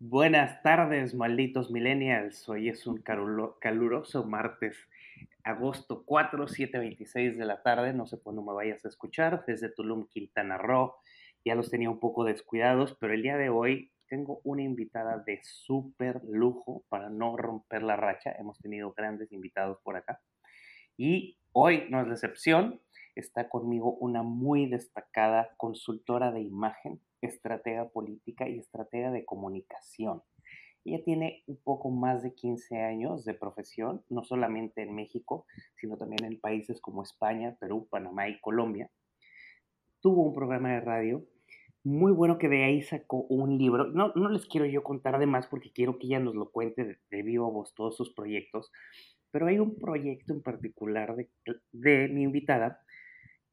Buenas tardes, malditos millennials. Hoy es un caluroso martes, agosto 4, 7.26 de la tarde. No sé cuándo me vayas a escuchar, desde Tulum, Quintana Roo. Ya los tenía un poco descuidados, pero el día de hoy tengo una invitada de súper lujo para no romper la racha. Hemos tenido grandes invitados por acá. Y hoy no es la excepción. Está conmigo una muy destacada consultora de imagen estratega política y estratega de comunicación. Ella tiene un poco más de 15 años de profesión, no solamente en México, sino también en países como España, Perú, Panamá y Colombia. Tuvo un programa de radio muy bueno que de ahí sacó un libro. No, no les quiero yo contar de más porque quiero que ella nos lo cuente de, de vivo voz todos sus proyectos, pero hay un proyecto en particular de, de mi invitada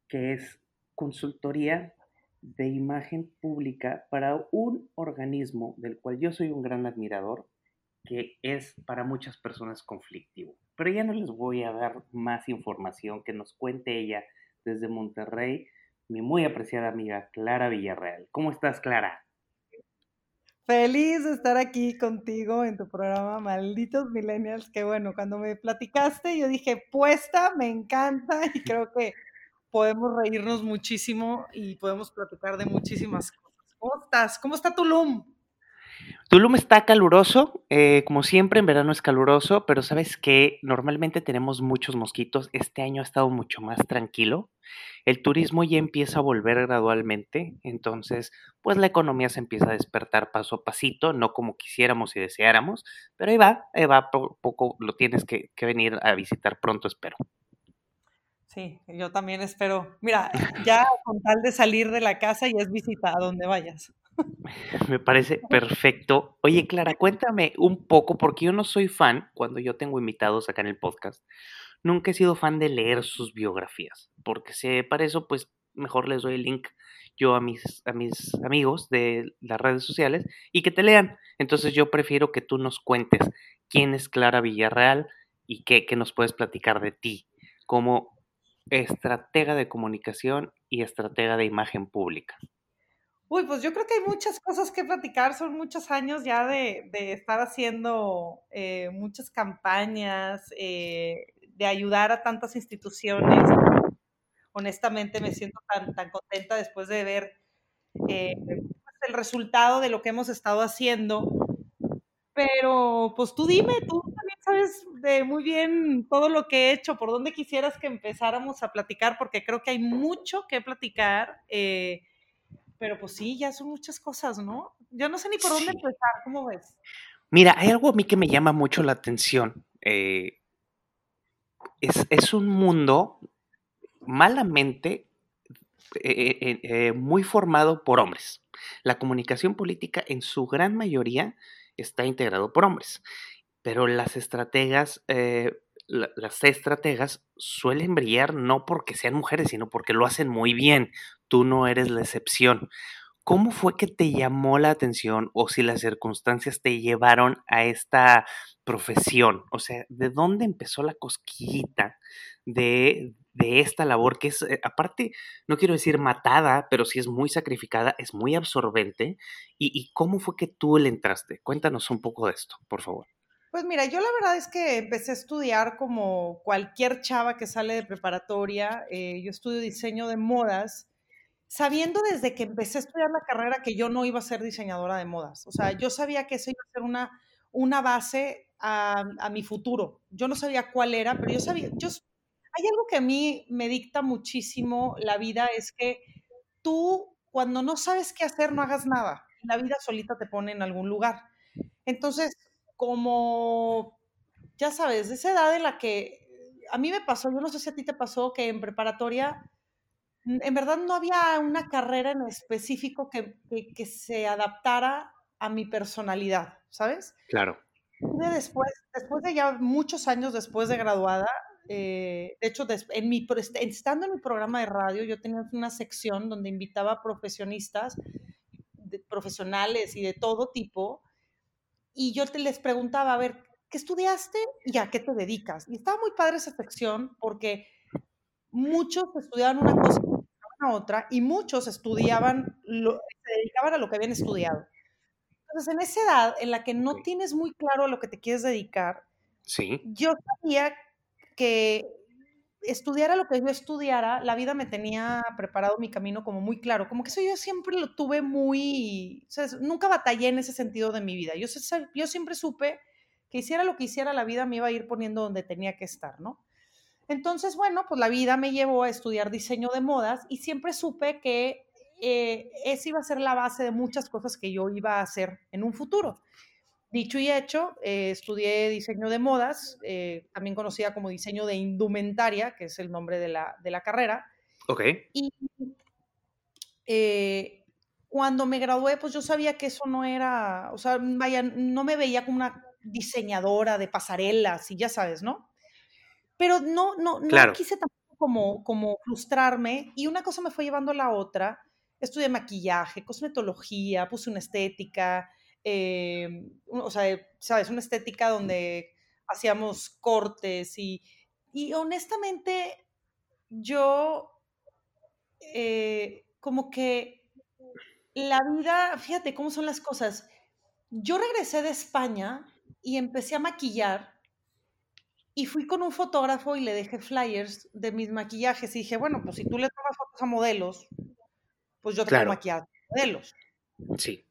que es consultoría de imagen pública para un organismo del cual yo soy un gran admirador, que es para muchas personas conflictivo. Pero ya no les voy a dar más información que nos cuente ella desde Monterrey, mi muy apreciada amiga Clara Villarreal. ¿Cómo estás, Clara? Feliz de estar aquí contigo en tu programa Malditos Millennials, que bueno, cuando me platicaste yo dije, puesta, me encanta y creo que podemos reírnos muchísimo y podemos platicar de muchísimas cosas. ¿Cómo estás? ¿Cómo está Tulum? Tulum está caluroso, eh, como siempre en verano es caluroso, pero sabes que normalmente tenemos muchos mosquitos. Este año ha estado mucho más tranquilo. El turismo ya empieza a volver gradualmente, entonces pues la economía se empieza a despertar paso a pasito, no como quisiéramos y deseáramos, pero ahí va, ahí va, poco lo tienes que venir a visitar pronto, espero. Sí, yo también espero. Mira, ya con tal de salir de la casa y es visita a donde vayas. Me parece perfecto. Oye, Clara, cuéntame un poco, porque yo no soy fan, cuando yo tengo invitados acá en el podcast, nunca he sido fan de leer sus biografías, porque si para eso, pues mejor les doy el link yo a mis, a mis amigos de las redes sociales y que te lean. Entonces yo prefiero que tú nos cuentes quién es Clara Villarreal y qué, qué nos puedes platicar de ti, cómo estratega de comunicación y estratega de imagen pública? Uy, pues yo creo que hay muchas cosas que platicar, son muchos años ya de, estar haciendo eh, muchas campañas, eh, de ayudar a tantas instituciones. Honestamente me siento tan, tan contenta después de ver eh, pues, el resultado de lo que hemos estado haciendo. Pero pues tú dime, tú sabes de muy bien todo lo que he hecho, por dónde quisieras que empezáramos a platicar, porque creo que hay mucho que platicar, eh, pero pues sí, ya son muchas cosas, ¿no? Yo no sé ni por dónde empezar, ¿cómo ves? Mira, hay algo a mí que me llama mucho la atención. Eh, es, es, un mundo malamente eh, muy formado por hombres. La comunicación política en su gran mayoría está integrado por hombres pero las estrategas, eh, las estrategas suelen brillar no porque sean mujeres, sino porque lo hacen muy bien. Tú no eres la excepción. ¿Cómo fue que te llamó la atención o si las circunstancias te llevaron a esta profesión? O sea, ¿de dónde empezó la cosquillita de, esta labor que es, eh, aparte, no quiero decir matada, pero sí es muy sacrificada, es muy absorbente? ¿Y, y cómo fue que tú le entraste? Cuéntanos un poco de esto, por favor. Pues mira, yo la verdad es que empecé a estudiar como cualquier chava que sale de preparatoria. Eh, yo estudio diseño de modas, sabiendo desde que empecé a estudiar la carrera que yo no iba a ser diseñadora de modas. O sea, yo sabía que eso iba a ser una, una base a, a mi futuro. Yo no sabía cuál era, pero yo sabía, yo, hay algo que a mí me dicta muchísimo la vida, es que tú cuando no sabes qué hacer, no hagas nada. La vida solita te pone en algún lugar. Entonces, como, ya sabes, de esa edad en la que a mí me pasó, yo no sé si a ti te pasó, que en preparatoria, en verdad no había una carrera en específico que, que, se adaptara a mi personalidad, ¿sabes? Claro. Después, después de ya muchos años después de graduada, eh, de hecho, en mi, estando en mi programa de radio, yo tenía una sección donde invitaba a profesionistas, profesionales y de todo tipo, y yo te les preguntaba, a ver, ¿qué estudiaste y a qué te dedicas? Y estaba muy padre esa sección porque muchos estudiaban una cosa y otra y muchos estudiaban, lo, se dedicaban a lo que habían estudiado. Entonces, en esa edad en la que no tienes muy claro a lo que te quieres dedicar, Sí. yo sabía que estudiara lo que yo estudiara, la vida me tenía preparado mi camino como muy claro, como que eso yo siempre lo tuve muy, o sea, nunca batallé en ese sentido de mi vida. Yo siempre supe que hiciera lo que hiciera, la vida me iba a ir poniendo donde tenía que estar, ¿no? Entonces, bueno, pues la vida me llevó a estudiar diseño de modas y siempre supe que eh, esa iba a ser la base de muchas cosas que yo iba a hacer en un futuro. Dicho y hecho, eh, estudié diseño de modas, eh, también conocida como diseño de indumentaria, que es el nombre de la, de la carrera. Ok. Y eh, cuando me gradué, pues yo sabía que eso no era, o sea, vaya, no me veía como una diseñadora de pasarelas y ya sabes, ¿no? Pero no, no, no Claro. quise tampoco como, como frustrarme y una cosa me fue llevando a la otra. Estudié maquillaje, cosmetología, puse una estética, eh, o sea, sabes, una estética donde hacíamos cortes y, y honestamente yo eh, como que la vida, fíjate cómo son las cosas. Yo regresé de España y empecé a maquillar y fui con un fotógrafo y le dejé flyers de mis maquillajes y dije, bueno, pues si tú le tomas fotos a modelos, pues yo te puedo Claro. maquillar a modelos. Sí.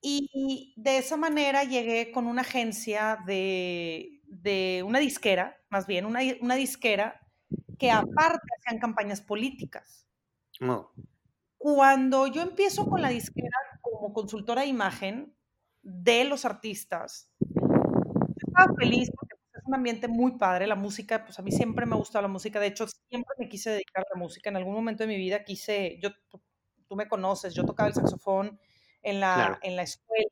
Y de esa manera llegué con una agencia de, de una disquera, más bien, una, una disquera que aparte hacían campañas políticas. Oh, Cuando yo empiezo con la disquera como consultora de imagen de los artistas, estaba feliz porque pues, es un ambiente muy padre, la música, pues a mí siempre me ha gustado la música, de hecho siempre me quise dedicar a la música, en algún momento de mi vida quise, yo, tú me conoces, yo tocaba el saxofón en la, Claro. en la escuela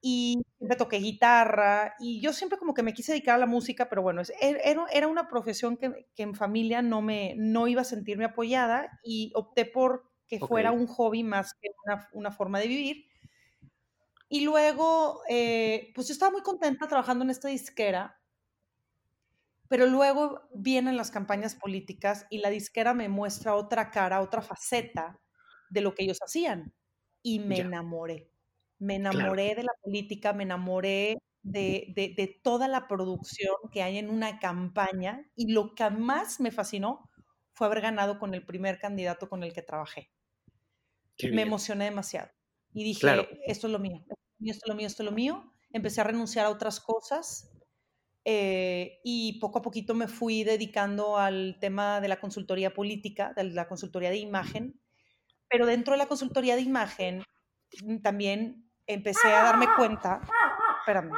y siempre toqué guitarra y yo siempre como que me quise dedicar a la música, pero bueno, er- era, era una profesión que, que en familia no, me, no iba a sentirme apoyada y opté por que fuera Ok. un hobby más que una, una forma de vivir. Y luego, eh, pues yo estaba muy contenta trabajando en esta disquera, pero luego vienen las campañas políticas y la disquera me muestra otra cara, otra faceta de lo que ellos hacían. Y me Ya. enamoré. Me Claro. enamoré de la política, me enamoré de, de- de toda la producción que hay en una campaña y lo que más me fascinó fue haber ganado con el primer candidato con el que trabajé me emocioné demasiado. Y dije, Claro. esto es lo mío, esto es lo mío, esto es lo mío, esto es lo mío. Empecé a renunciar a otras cosas eh, y poco a poquito me fui dedicando al tema de la consultoría política, de la consultoría de imagen. Pero dentro de la consultoría de imagen mm, también empecé a darme cuenta, espérame,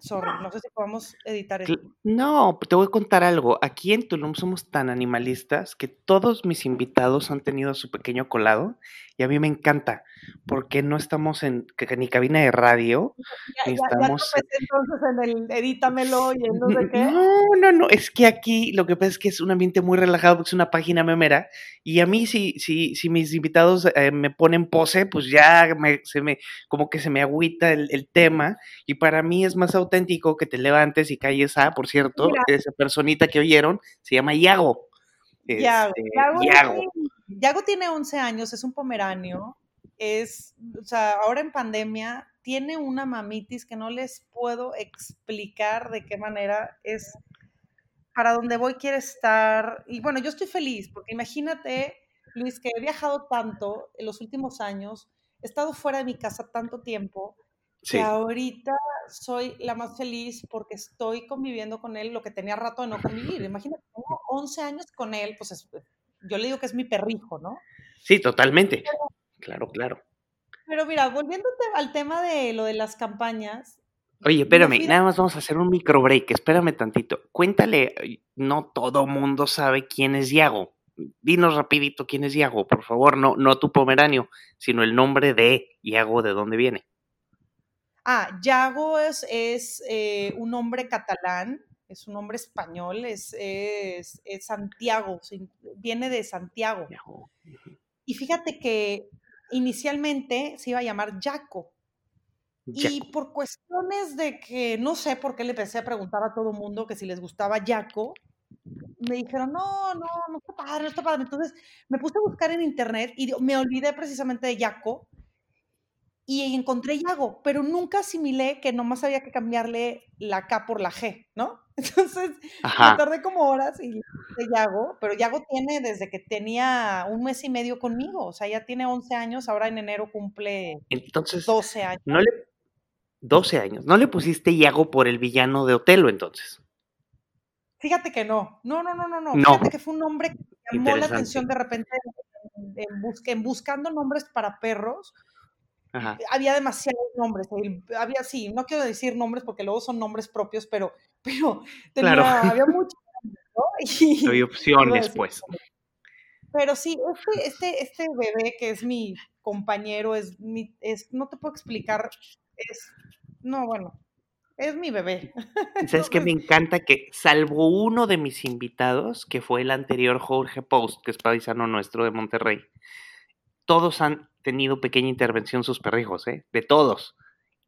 sorry, no sé si podemos editar esto. No, te voy a contar algo. Aquí en Tulum somos tan animalistas que todos mis invitados han tenido su pequeño colado y a mí me encanta porque no estamos en ni cabina de radio Ya, ni ya, ya estamos tropecé entonces en el edítamelo y en no sé qué. No, no, no, es que aquí lo que pasa es que es un ambiente muy relajado porque es una página memera y a mí si, si, si mis invitados eh, me ponen pose, pues ya me, se me, como que se me agüita el, el tema y para mí es más auténtico que te levantes y calles a, por cierto, Mira. esa personita que oyeron se llama Yago. Yago. Este, Yago, Yago tiene 11 años, es un pomeranio. Es, o sea, ahora en pandemia tiene una mamitis que no les puedo explicar de qué manera es. Para donde voy quiere estar. Y bueno, yo estoy feliz porque imagínate, Luis, que he viajado tanto en los últimos años, he estado fuera de mi casa tanto tiempo, Sí, que ahorita soy la más feliz porque estoy conviviendo con él lo que tenía rato de no convivir. Imagínate, tengo 11 años con él, pues es- yo le digo que es mi perrijo, ¿no? sí, totalmente. Claro, claro. Pero mira, volviéndote al tema de lo de las campañas. Oye, me espérame, nada más vamos a hacer un micro break, espérame tantito. Cuéntale, no todo mundo sabe quién es Yago. Dinos rapidito quién es Yago, por favor, no, no tu pomeranio, sino el nombre de Yago, de dónde viene. Ah, Yago es, es eh, un nombre catalán, es un nombre español, es, es, es Santiago, viene de Santiago. Y fíjate que inicialmente se iba a llamar Yaco. Y por cuestiones de que no sé por qué le empecé a preguntar a todo mundo que si les gustaba Yaco, me dijeron, no, no, no está padre, no está padre. Entonces me puse a buscar en internet y me olvidé precisamente de Yaco. Y encontré Yago, pero nunca asimilé que nomás había que cambiarle la K por la G, ¿no? Entonces, me tardé como horas y de Yago, pero Yago tiene desde que tenía un mes y medio conmigo, o sea, ya tiene 11 años, ahora en enero cumple entonces, 12 años. No le, 12 años, ¿no le pusiste Yago por el villano de Otelo entonces? Fíjate que no, no, no, no, no, no. Fíjate que fue un nombre que llamó la atención de repente en buscando nombres para perros había demasiados nombres. Había, sí, no quiero decir nombres porque luego son nombres propios, pero, pero tenía, había muchos nombres, ¿no? Y, Hay opciones, pues. Pero sí, este, este, este bebé que es mi compañero, es mi, es, no te puedo explicar, es, no, bueno, es mi bebé. ¿Sabes que Me encanta que, salvo uno de mis invitados, que fue el anterior Jorge Post, que es paisano nuestro de Monterrey, todos han tenido pequeña intervención sus perrijos, ¿eh? De todos,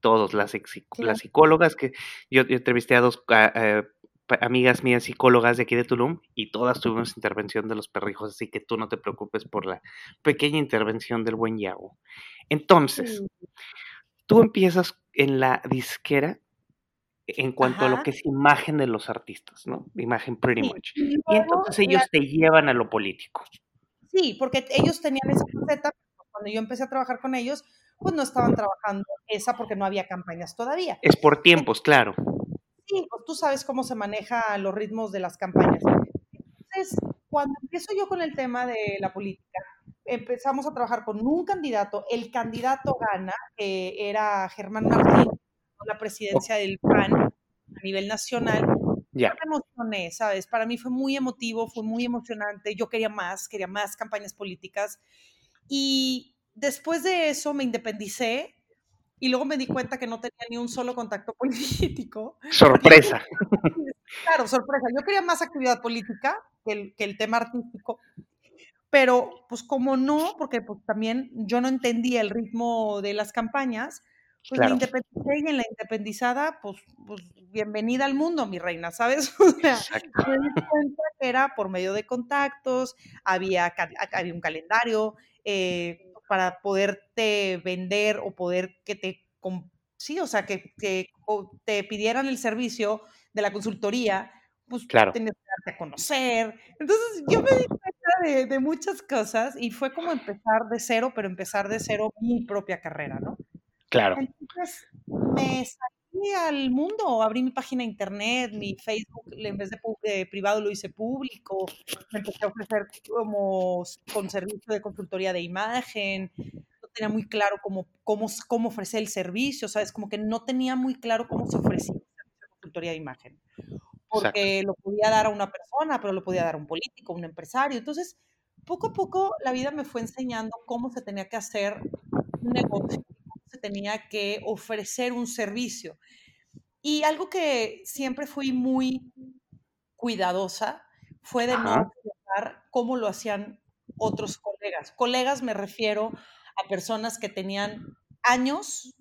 todos, las, las psicólogas que yo, entrevisté a dos eh, amigas mías psicólogas de aquí de Tulum y todas tuvimos intervención de los perrijos, así que tú no te preocupes por la pequeña intervención del buen Yago. Entonces, tú empiezas en la disquera en cuanto a lo que es imagen de los artistas, ¿no? Imagen pretty much. Y, entonces ellos te llevan a lo político. Sí, porque ellos tenían esa faceta, cuando yo empecé a trabajar con ellos, pues no estaban trabajando esa porque no había campañas todavía. Es por tiempos, claro. Sí, pues tú sabes cómo se maneja los ritmos de las campañas. Entonces, cuando empiezo yo con el tema de la política, empezamos a trabajar con un candidato, el candidato gana, que era Germán Martín, la presidencia del PAN a nivel nacional, ya. me emocioné, ¿sabes? Para mí fue muy emotivo, fue muy emocionante. Yo quería más, quería más campañas políticas. Y después de eso me independicé y luego me di cuenta que no tenía ni un solo contacto político. Sorpresa. claro, sorpresa. Yo quería más actividad política que el, que el tema artístico. Pero, pues como no, porque pues también yo no entendía el ritmo de las campañas, pues me independicé y en la independizada, pues, pues bienvenida al mundo, mi reina, ¿sabes? O sea, me di cuenta que era por medio de contactos, había, había un calendario eh, para poderte vender o poder que te, sí, o sea, que, que te pidieran el servicio de la consultoría, pues claro. tenías que darte a conocer. Entonces yo me di cuenta de, de muchas cosas y fue como empezar de cero, pero empezar de cero mi propia carrera, ¿no? Claro. Entonces me salí al mundo, abrí mi página de internet, mi Facebook, en vez de, privado lo hice público, me empecé a ofrecer como con servicio de consultoría de imagen, no tenía muy claro cómo, cómo, cómo ofrecer el servicio, ¿sabes? Como que no tenía muy claro cómo se ofrecía el servicio de consultoría de imagen, porque lo podía dar a una persona, pero lo podía dar a un político, un empresario, entonces poco a poco la vida me fue enseñando cómo se tenía que hacer un negocio tenía que ofrecer un servicio. Y algo que siempre fui muy cuidadosa fue de no observar cómo lo hacían otros colegas. Colegas me refiero a personas que tenían años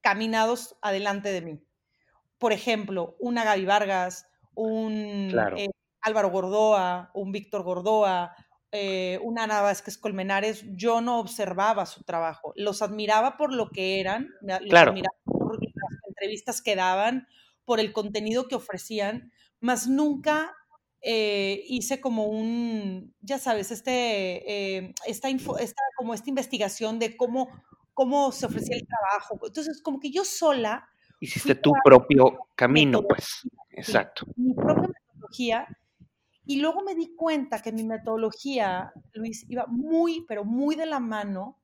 caminados adelante de mí. Por ejemplo, una Gaby Vargas, un eh, Álvaro Gordoa, un Víctor Gordoa, eh, una Ana Vázquez Colmenares, yo no observaba su trabajo. Los admiraba por lo que eran, los admiraba por las entrevistas que daban, por el contenido que ofrecían, mas nunca eh, hice como un, ya sabes, este, eh, esta, como esta investigación de cómo, cómo se ofrecía el trabajo. Entonces, como que yo sola... Hiciste tu propio camino, pues. Exacto. mi propia metodología y luego me di cuenta que mi metodología, Luis, iba muy, pero muy de la mano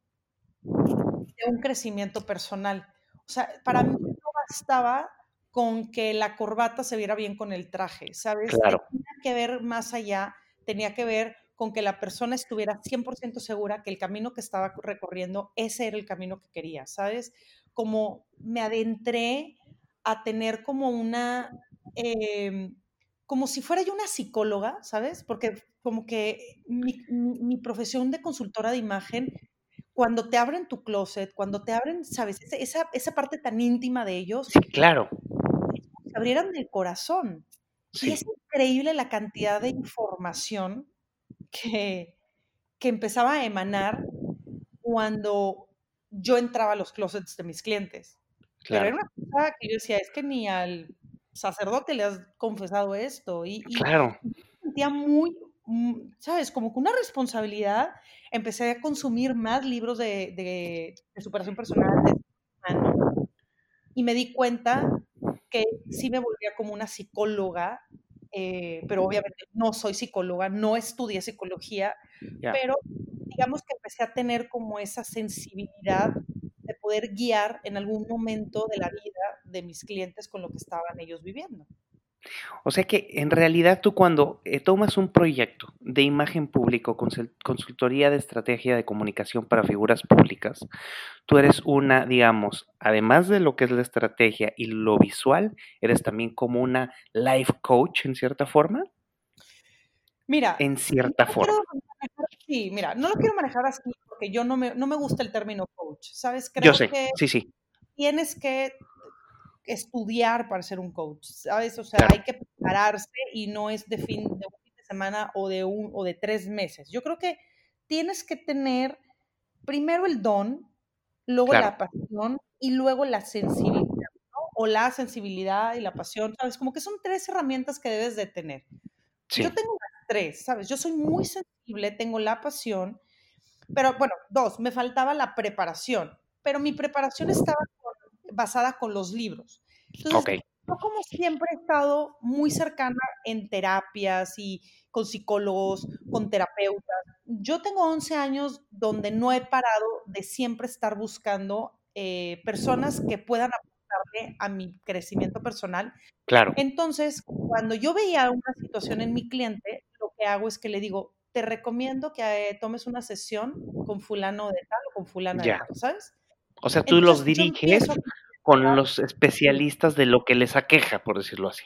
de un crecimiento personal. O sea, para mí no bastaba con que la corbata se viera bien con el traje, ¿sabes? Claro. Tenía que ver más allá, tenía que ver con que la persona estuviera 100% segura que el camino que estaba recorriendo, ese era el camino que quería, ¿sabes? Como me adentré a tener como una... Em, como si fuera yo una psicóloga, ¿sabes? Porque como que mi, profesión de consultora de imagen, cuando te abren tu closet, cuando te abren, ¿sabes? Esa, esa parte tan íntima de ellos. Sí, claro. Se abrieran del corazón. Y es increíble la cantidad de información que, que empezaba a emanar cuando yo entraba a los closets de mis clientes. Pero era una cosa que yo decía, es que ni al sacerdote le has confesado esto. Y, claro. me sentía muy, mm, ¿sabes? Como con una responsabilidad. Empecé a consumir más libros de, de, de superación personal, de y me di cuenta que sí me volvía como una psicóloga, eh, pero obviamente no soy psicóloga, no estudié psicología, pero digamos que empecé a tener como esa sensibilidad poder guiar en algún momento de la vida de mis clientes con lo que estaban ellos viviendo. O sea que en realidad tú cuando eh, tomas un proyecto de imagen público, consultoría de estrategia de comunicación para figuras públicas, tú eres una, digamos, además de lo que es la estrategia y lo visual, eres también como una life coach en cierta forma. Mira, en cierta forma. Sí, mira, no lo quiero manejar así porque yo no me, no me gusta el término coach, ¿sabes? Creo yo sé, sí, sí. Tienes que estudiar para ser un coach, ¿sabes? O sea, hay que prepararse y no es de fin de un fin de semana o de un o de tres meses. Yo creo que tienes que tener primero el don, luego la pasión y luego la sensibilidad, ¿no? O la sensibilidad y la pasión, ¿sabes? Como que son tres herramientas que debes de tener. Yo tengo tres, ¿sabes? Yo soy muy sensible, tengo la pasión, pero bueno, dos, me faltaba la preparación, pero mi preparación estaba basada con los libros. Entonces, yo como siempre he estado muy cercana en terapias y con psicólogos, con terapeutas. Yo tengo 11 años donde no he parado de siempre estar buscando eh, personas que puedan aportarme a mi crecimiento personal. Claro. Entonces, cuando yo veía una situación en mi cliente, que hago es que le digo, te recomiendo que eh, tomes una sesión con fulano de tal o con fulano de tal, ¿sabes? O sea, tú los diriges con los especialistas de lo que les aqueja, por decirlo así.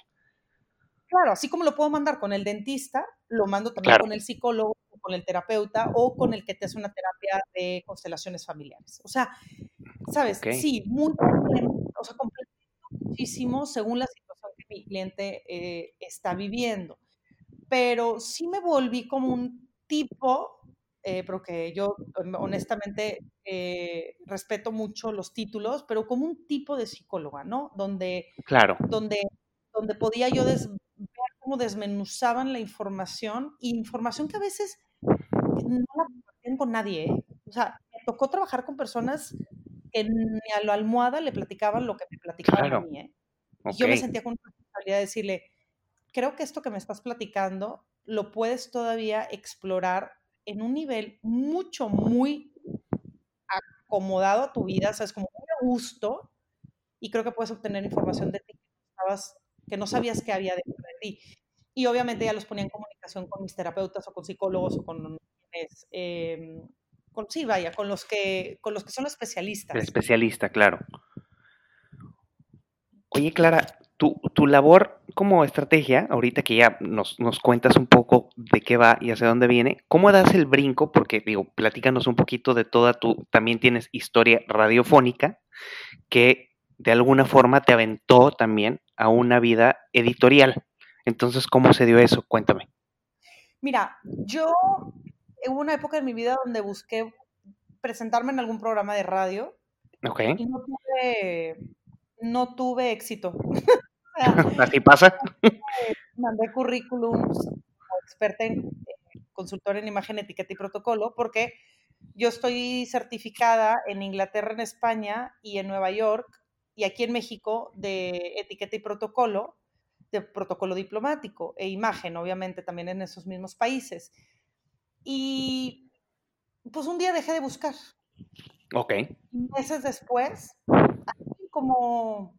Claro, así como lo puedo mandar con el dentista, lo mando también con el psicólogo, con el terapeuta o con el que te hace una terapia de constelaciones familiares. O sea, ¿sabes? Sí, muy o sea, muchísimo según la situación que mi cliente eh, está viviendo. Pero sí me volví como un tipo eh, porque yo em, honestamente eh, respeto mucho los títulos, pero como un tipo de psicóloga, ¿no? Donde, claro. donde, donde podía yo ver cómo desmenuzaban la información, información que a veces no la compartían con nadie, ¿eh? O sea, me tocó trabajar con personas que ni a la almohada le platicaban lo que me platicaban a mí, ¿eh? Y yo me sentía con responsabilidad de decirle, creo que esto que me estás platicando lo puedes todavía explorar en un nivel mucho, muy acomodado a tu vida, o sea, es como muy a gusto, y creo que puedes obtener información de ti que, no sabías que había dentro de ti. Y obviamente ya los ponía en comunicación con mis terapeutas o con psicólogos o con eh, con, sí, vaya, con los que, con los que son especialistas. El especialista, claro. Oye, Clara, tu, tu labor como estrategia, ahorita que ya nos, nos, cuentas un poco de qué va y hacia dónde viene, ¿cómo das el brinco? Porque digo, platícanos un poquito de toda tu, también tienes historia radiofónica que de alguna forma te aventó también a una vida editorial. Entonces, ¿cómo se dio eso? Cuéntame. Mira, yo en una época de mi vida donde busqué presentarme en algún programa de radio y no tuve, no tuve éxito. Así pasa. Mandé currículums como experta en consultor en imagen, etiqueta y protocolo, porque yo estoy certificada en Inglaterra, en España y en Nueva York y aquí en México de etiqueta y protocolo, de protocolo diplomático e imagen, obviamente también en esos mismos países. Y pues un día dejé de buscar. Ok. Meses después, como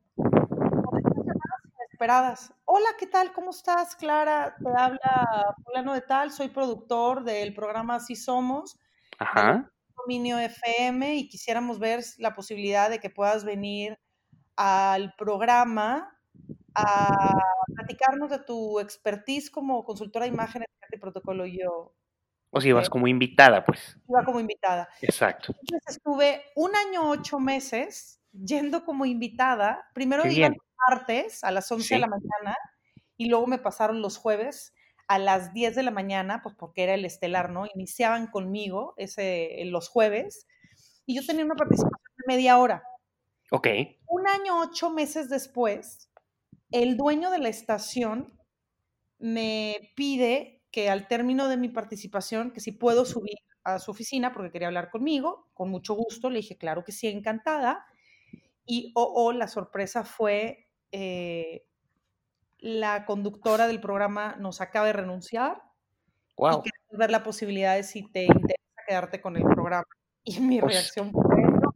Hola, ¿qué tal? ¿Cómo estás, Clara? Te habla fulano de tal, soy productor del programa Así Somos, Ajá. Dominio FM, y quisiéramos ver la posibilidad de que puedas venir al programa a platicarnos de tu expertise como consultora de imagen, y protocolo. Yo, o si ibas como invitada, pues. Iba como invitada. Exacto. Entonces estuve un año, ocho meses yendo como invitada. Primero iba martes a las 11 de la mañana y luego me pasaron los jueves a las 10 de la mañana, pues porque era el estelar, ¿no? Iniciaban conmigo ese, los jueves y yo tenía una participación de media hora. Ok. Un año, ocho meses después, el dueño de la estación me pide que al término de mi participación, que si puedo subir a su oficina porque quería hablar conmigo, con mucho gusto, le dije, claro que sí, encantada. Y oh, oh la sorpresa fue, eh, la conductora del programa nos acaba de renunciar. Wow. Y queremos ver la posibilidad de si te interesa quedarte con el programa. Y mi reacción fue, no,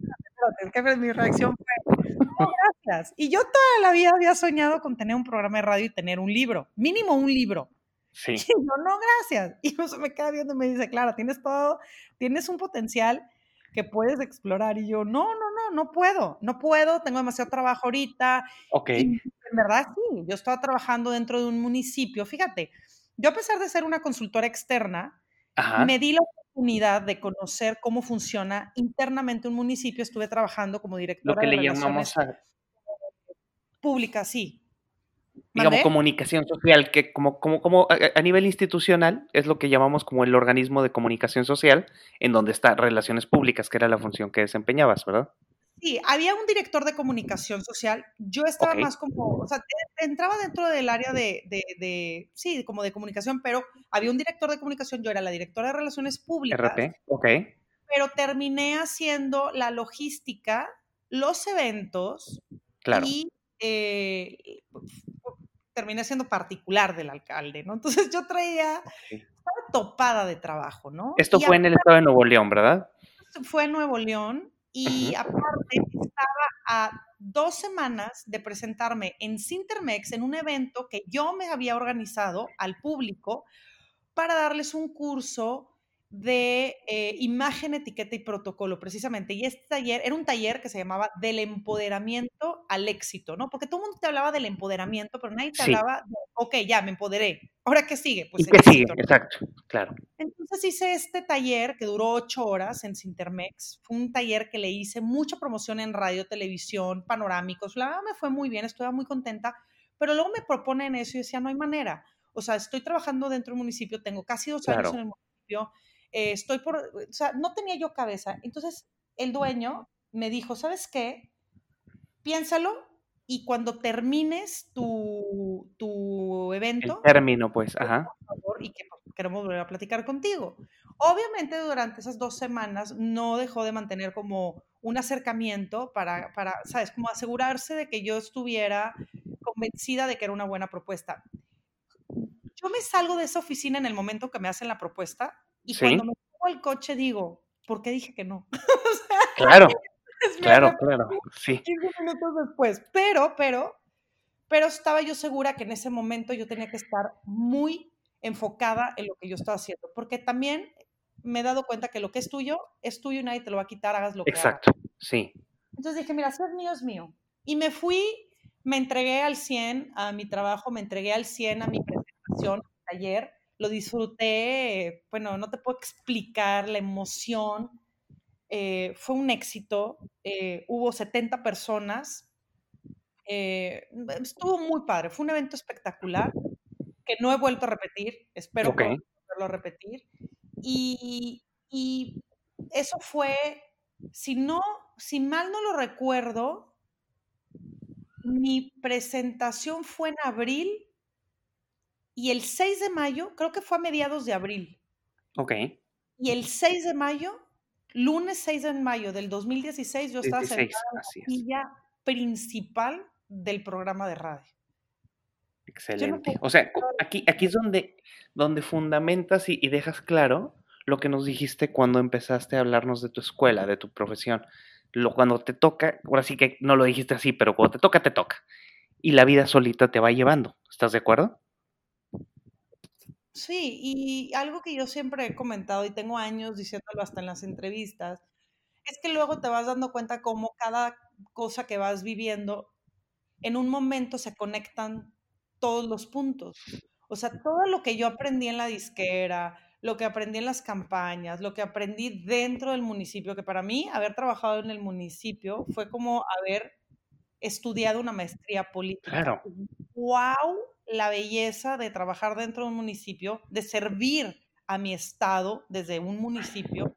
espérate, mi reacción fue, no, gracias. Y yo toda la vida había soñado con tener un programa de radio y tener un libro, mínimo un libro. Sí. Y yo, no, gracias. Y uno se me queda viendo y me dice, claro, tienes todo, tienes un potencial que puedes explorar. Y yo, no, no, no, puedo, no puedo, tengo demasiado trabajo ahorita. Ok. Y en verdad, sí, yo estaba trabajando dentro de un municipio. Fíjate, yo a pesar de ser una consultora externa, Ajá. me di la oportunidad de conocer cómo funciona internamente un municipio. Estuve trabajando como directora Lo que de le llamamos a, públicas, sí. digamos, comunicación social, que como, como, como a, a nivel institucional es lo que llamamos como el organismo de comunicación social, en donde está relaciones públicas, que era la función que desempeñabas, ¿verdad? Sí, había un director de comunicación social. Yo estaba más como, o sea, entraba dentro del área de, de, de- sí, como de comunicación, pero había un director de comunicación. Yo era la directora de relaciones públicas, RP, ok. pero terminé haciendo la logística, los eventos Claro. y eh, terminé siendo particular del alcalde, ¿no? Entonces yo traía, estaba topada de trabajo, ¿no? Esto Y fue en el estado de Nuevo León, ¿verdad? fue en Nuevo León y aparte estaba a dos semanas de presentarme en Cintermex en un evento que yo me había organizado al público para darles un curso de eh, imagen, etiqueta y protocolo, precisamente. Y este taller era un taller que se llamaba del empoderamiento al éxito, ¿no? Porque todo el mundo te hablaba del empoderamiento, pero nadie te Sí. hablaba de, ok, ya me empoderé. ¿Ahora qué sigue? ¿Y Pues el qué sigue? Exacto, claro. Entonces hice este taller que duró ocho horas en Cintermex. Fue un taller que le hice mucha promoción en radio, televisión, panorámicos. La verdad me fue muy bien, estuve muy contenta. Pero luego me proponen eso y decía, no hay manera. O sea, estoy trabajando dentro del municipio, tengo casi dos años en el municipio, eh, estoy por, o sea, no tenía yo cabeza. Entonces el dueño me dijo, ¿sabes qué? Piénsalo y cuando termines tu, tu El evento, término, pues, ajá. por favor, y que queremos volver a platicar contigo. Obviamente durante esas dos semanas no dejó de mantener como un acercamiento para, para, ¿sabes? Como asegurarse de que yo estuviera convencida de que era una buena propuesta. Yo me salgo de esa oficina en el momento que me hacen la propuesta y Sí. cuando me subo al coche digo, ¿por qué dije que no? O sea, Claro, claro, claro. Sí, 15 minutos después. Pero, pero, pero estaba yo segura que en ese momento yo tenía que estar muy enfocada en lo que yo estaba haciendo, porque también me he dado cuenta que lo que es tuyo es tuyo y nadie te lo va a quitar, hagas lo que hagas. exacto. Sí, Entonces dije, mira, si es mío, es mío. Y me fui, me entregué al 100 a mi trabajo, me entregué al 100 a mi presentación, taller, lo disfruté, bueno, no te puedo explicar la emoción, eh, fue un éxito, eh, hubo 70 personas, eh, estuvo muy padre, fue un evento espectacular que no he vuelto a repetir, espero Ok. poder volverlo a repetir. Y, y eso fue, si no, si mal no lo recuerdo, mi presentación fue en abril y el 6 de mayo, creo que fue a mediados de abril, ok. y el 6 de mayo, lunes 6 de mayo del 2016, yo estaba 16, sentada en la silla principal del programa de radio. Excelente. O sea, aquí, aquí es donde, donde fundamentas y, y dejas claro lo que nos dijiste cuando empezaste a hablarnos de tu escuela, de tu profesión. Lo, cuando te toca, ahora sí que no lo dijiste así, pero cuando te toca, te toca. Y la vida solita te va llevando. ¿Estás de acuerdo? Sí, y algo que yo siempre he comentado y tengo años diciéndolo hasta en las entrevistas, es que luego te vas dando cuenta cómo cada cosa que vas viviendo, en un momento se conectan todos los puntos. O sea, todo lo que yo aprendí en la disquera, lo que aprendí en las campañas, lo que aprendí dentro del municipio, que para mí haber trabajado en el municipio fue como haber estudiado una maestría política. Claro. ¡Wow! La belleza de trabajar dentro de un municipio, de servir a mi estado desde un municipio.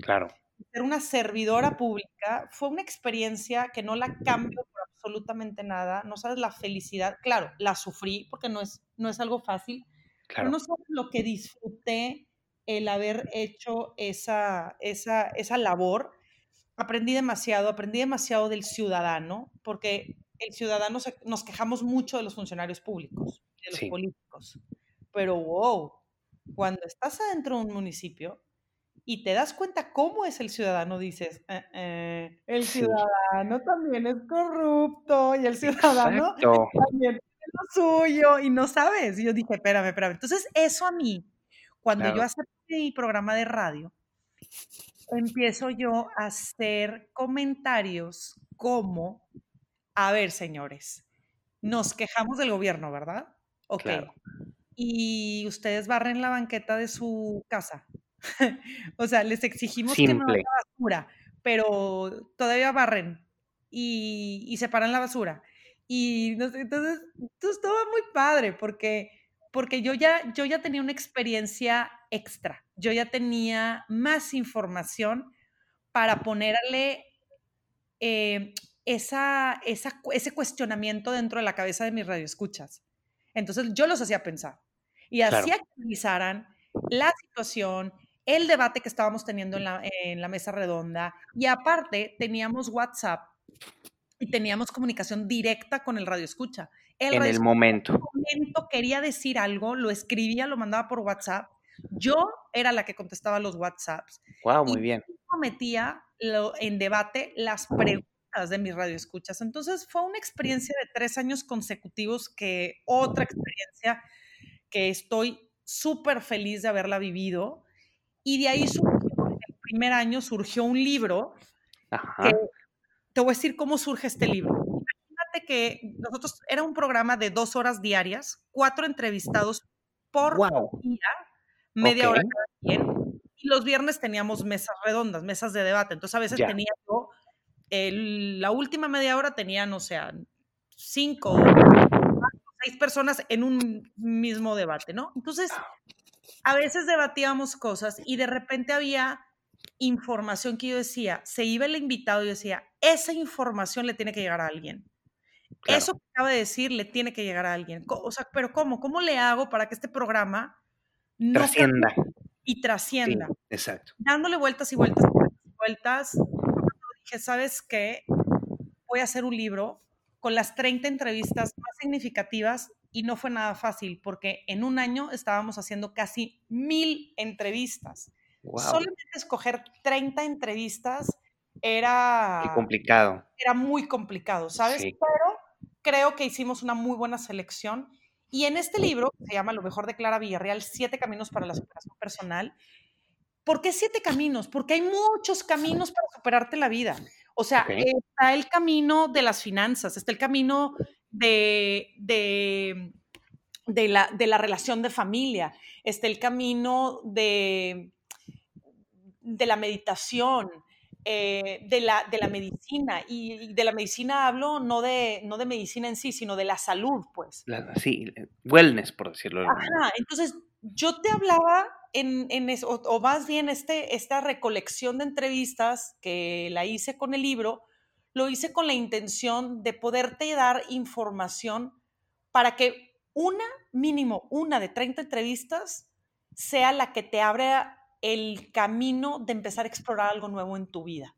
Claro. ser una servidora pública fue una experiencia que no la cambio por absolutamente nada. No sabes la felicidad. Claro, la sufrí porque no es, no es algo fácil. Pero no sabes lo que disfruté el haber hecho esa, esa, esa labor. Aprendí demasiado, aprendí demasiado del ciudadano, porque el ciudadano nos quejamos mucho de los funcionarios públicos, de los políticos. Pero wow, cuando estás adentro de un municipio y te das cuenta cómo es el ciudadano, dices, eh, eh, el ciudadano también es corrupto y el ciudadano también es lo suyo y no sabes. Y yo dije, espérame, espérame. Entonces, eso a mí, cuando yo acepté mi programa de radio, empiezo yo a hacer comentarios como, a ver, señores, nos quejamos del gobierno, ¿verdad? Ok. Y ustedes barren la banqueta de su casa. o sea, les exigimos que no hagan basura, pero todavía barren y, y separan la basura. Y entonces, entonces todo muy padre porque, porque yo, ya, yo ya tenía una experiencia extra, yo ya tenía más información para ponerle eh, esa, esa, ese cuestionamiento dentro de la cabeza de mis radioescuchas. Entonces yo los hacía pensar y hacía que analizaran la situación, el debate que estábamos teniendo en la, en la mesa redonda y aparte teníamos WhatsApp y teníamos comunicación directa con el radio escucha. en el momento. En el momento quería decir algo, lo escribía, lo mandaba por WhatsApp. Yo era la que contestaba los WhatsApps. Wow, muy bien. Y metía en debate las preguntas de mis radioescuchas. Entonces fue una experiencia de tres años consecutivos que otra experiencia que estoy súper feliz de haberla vivido. Y de ahí surgió, el primer año surgió un libro. te voy a decir cómo surge este libro. Imagínate que nosotros, era un programa de dos horas diarias, cuatro entrevistados por día, media hora cada quien. Y los viernes teníamos mesas redondas, mesas de debate. Entonces a veces tenía yo, la última media hora tenía, no sé, cinco, seis personas en un mismo debate, ¿no? Entonces, a veces debatíamos cosas y de repente había información que yo decía, se iba el invitado y decía, esa información le tiene que llegar a alguien. Eso que acaba de decir le tiene que llegar a alguien. O sea, pero ¿cómo? ¿Cómo le hago para que este programa no trascienda y trascienda? exacto. Dándole vueltas y vueltas y vueltas, dije, ¿sabes qué? Voy a hacer un libro con las 30 entrevistas más significativas y no fue nada fácil porque en un año estábamos haciendo casi mil entrevistas. Solamente escoger 30 entrevistas era... Muy complicado. Era muy complicado, ¿sabes? Pero creo que hicimos una muy buena selección. Y en este libro, que se llama Lo mejor de Clara Villarreal, Siete Caminos para la Superación Personal, ¿por qué siete caminos? Porque hay muchos caminos para superarte la vida. O sea, está el camino de las finanzas, está el camino de, de, la, de la relación de familia, está el camino de, de la meditación, eh, de, la, de la medicina. Y de la medicina hablo no de, no de medicina en sí, sino de la salud, pues. sí, wellness, por decirlo. Ajá, entonces yo te hablaba en, en eso, o, más bien este, esta recolección de entrevistas que la hice con el libro, lo hice con la intención de poderte dar información para que una, mínimo una de 30 entrevistas, sea la que te abra el camino de empezar a explorar algo nuevo en tu vida,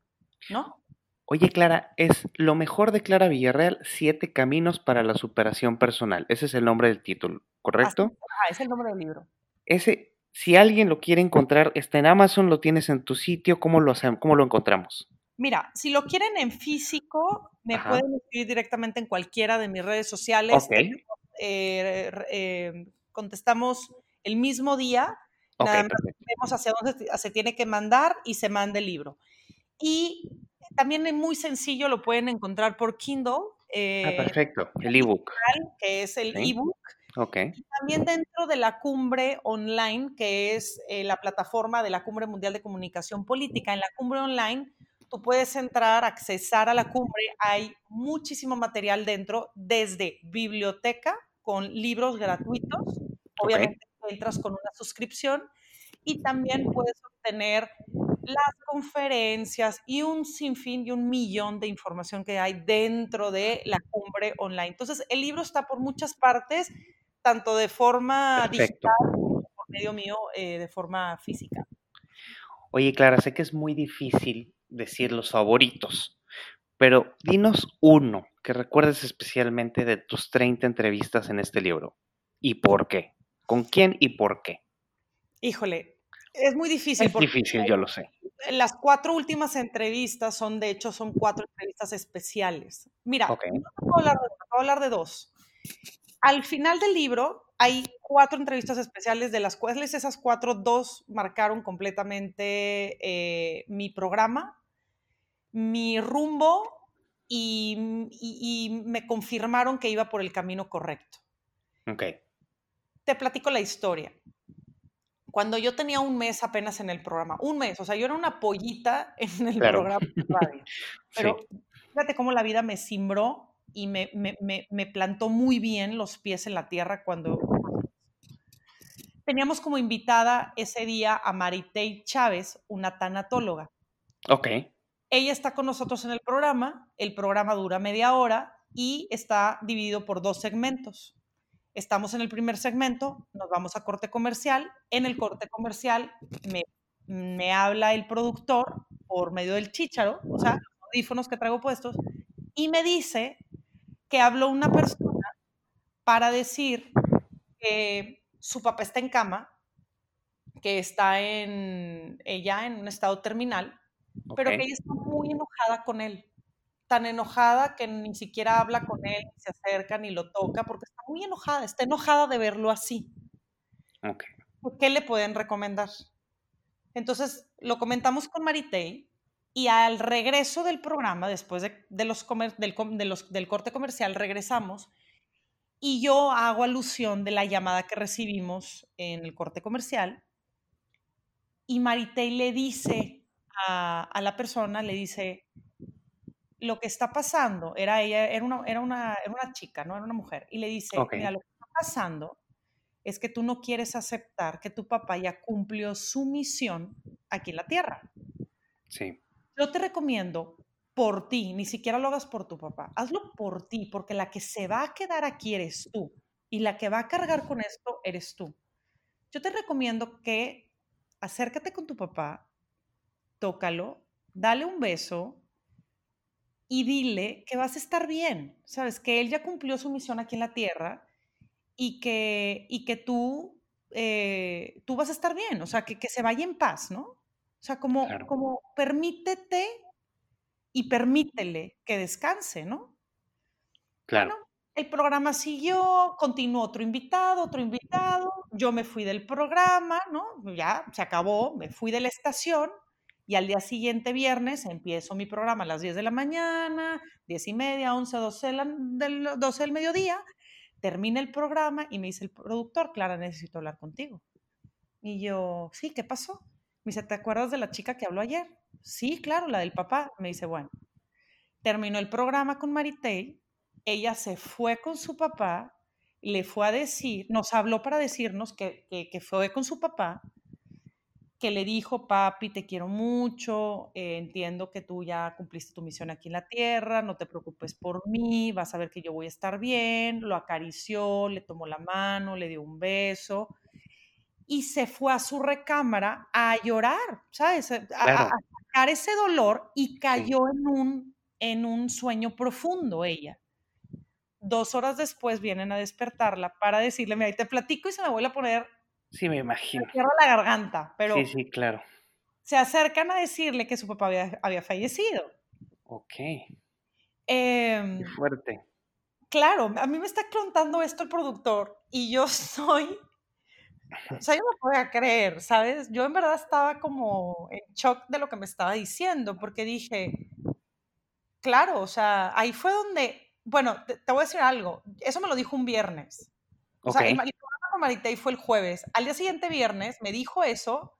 ¿no? Oye, Clara, es lo mejor de Clara Villarreal, Siete Caminos para la Superación Personal. Ese es el nombre del título, ¿correcto? Ah, es el nombre del libro. Ese, si alguien lo quiere encontrar, está en Amazon, lo tienes en tu sitio, ¿cómo lo, cómo lo encontramos? Mira, si lo quieren en físico, me pueden escribir directamente en cualquiera de mis redes sociales. Eh, eh, contestamos el mismo día. nada más vemos hacia dónde se tiene que mandar y se manda el libro. Y también es muy sencillo, lo pueden encontrar por Kindle. ah, eh, perfecto, el ebook. Que es el ebook. Ok. Y también dentro de la cumbre online, que es la plataforma de la Cumbre Mundial de Comunicación Política. En la cumbre online tú puedes entrar, accesar a la cumbre, hay muchísimo material dentro, desde biblioteca con libros gratuitos, obviamente entras con una suscripción y también puedes obtener las conferencias y un sinfín y un millón de información que hay dentro de la cumbre online. Entonces, el libro está por muchas partes, tanto de forma digital como por medio mío eh, de forma física. Oye, Clara, sé que es muy difícil decir los favoritos, pero dinos uno que recuerdes especialmente de tus 30 entrevistas en este libro. ¿Y por qué? ¿Con quién y por qué? Híjole, es muy difícil. Es difícil, yo lo sé. Las cuatro últimas entrevistas son, de hecho, son cuatro entrevistas especiales. Mira, no puedo hablar, hablar de dos. Al final del libro hay cuatro entrevistas especiales, de las cuales esas cuatro, dos marcaron completamente eh, mi programa, mi rumbo y, y, me confirmaron que iba por el camino correcto. Ok. Te platico la historia cuando yo tenía un mes apenas en el programa, un mes, o sea, yo era una pollita en el programa de radio. Pero fíjate cómo la vida me cimbró y me, me, me, plantó muy bien los pies en la tierra cuando teníamos como invitada ese día a Maritei Chávez, una tanatóloga. Ok. Ella está con nosotros en el programa, el programa dura media hora y está dividido por dos segmentos. Estamos en el primer segmento, nos vamos a corte comercial. En el corte comercial me, habla el productor por medio del chícharo, o sea, los audífonos que traigo puestos, y me dice que habló una persona para decir que su papá está en cama, que está en ella en un estado terminal, pero que ella está muy enojada con él tan enojada que ni siquiera habla con él, ni se acerca, ni lo toca, porque está muy enojada, está enojada de verlo así. ¿Qué le pueden recomendar? Entonces, lo comentamos con Maritei y al regreso del programa, después de, los, del corte comercial, regresamos y yo hago alusión de la llamada que recibimos en el corte comercial y Maritei le dice a, a la persona, le dice, lo que está pasando, era ella, era una, era una, una chica, ¿no? Era una mujer, y le dice, mira, lo que está pasando es que tú no quieres aceptar que tu papá ya cumplió su misión aquí en la Tierra. Sí. Yo te recomiendo por ti, ni siquiera lo hagas por tu papá, hazlo por ti, porque la que se va a quedar aquí eres tú y la que va a cargar con esto eres tú. Yo te recomiendo que acércate con tu papá, tócalo, dale un beso, y dile que vas a estar bien, ¿sabes? Que él ya cumplió su misión aquí en la tierra y que, y que tú, eh, tú vas a estar bien, o sea, que, que, se vaya en paz, ¿no? O sea, como, como permítete y permítele que descanse, ¿no? Claro. el programa siguió, continuó otro invitado, otro invitado, yo me fui del programa, ¿no? Ya se acabó, me fui de la estación y al día siguiente, viernes, empiezo mi programa a las 10 de la mañana, 10 y media, 11, 12, del, 12 del mediodía. Termina el programa y me dice el productor, Clara, necesito hablar contigo. Y yo, sí, ¿qué pasó? Me dice, ¿te acuerdas de la chica que habló ayer? Sí, claro, la del papá. Me dice, bueno, terminó el programa con Maritei, ella se fue con su papá, le fue a decir, nos habló para decirnos que, que, que fue con su papá, que le dijo, papi, te quiero mucho, eh, entiendo que tú ya cumpliste tu misión aquí en la tierra, no te preocupes por mí, vas a ver que yo voy a estar bien, lo acarició, le tomó la mano, le dio un beso y se fue a su recámara a llorar, ¿sabes? A, sacar ese dolor y cayó en, un, en un sueño profundo ella. Dos horas después vienen a despertarla para decirle, mira, te platico y se me vuelve a poner Sí, me imagino. Cierra la garganta, pero. Sí, sí, claro. Se acercan a decirle que su papá había, fallecido. Ok. Em, fuerte. Claro, a mí me está contando esto el productor y yo soy. O sea, yo no podía creer, ¿sabes? Yo en verdad estaba como en shock de lo que me estaba diciendo, porque dije, claro, o sea, ahí fue donde, bueno, te, voy a decir algo, eso me lo dijo un viernes. O sea, Maritei fue el jueves. Al día siguiente, viernes, me dijo eso.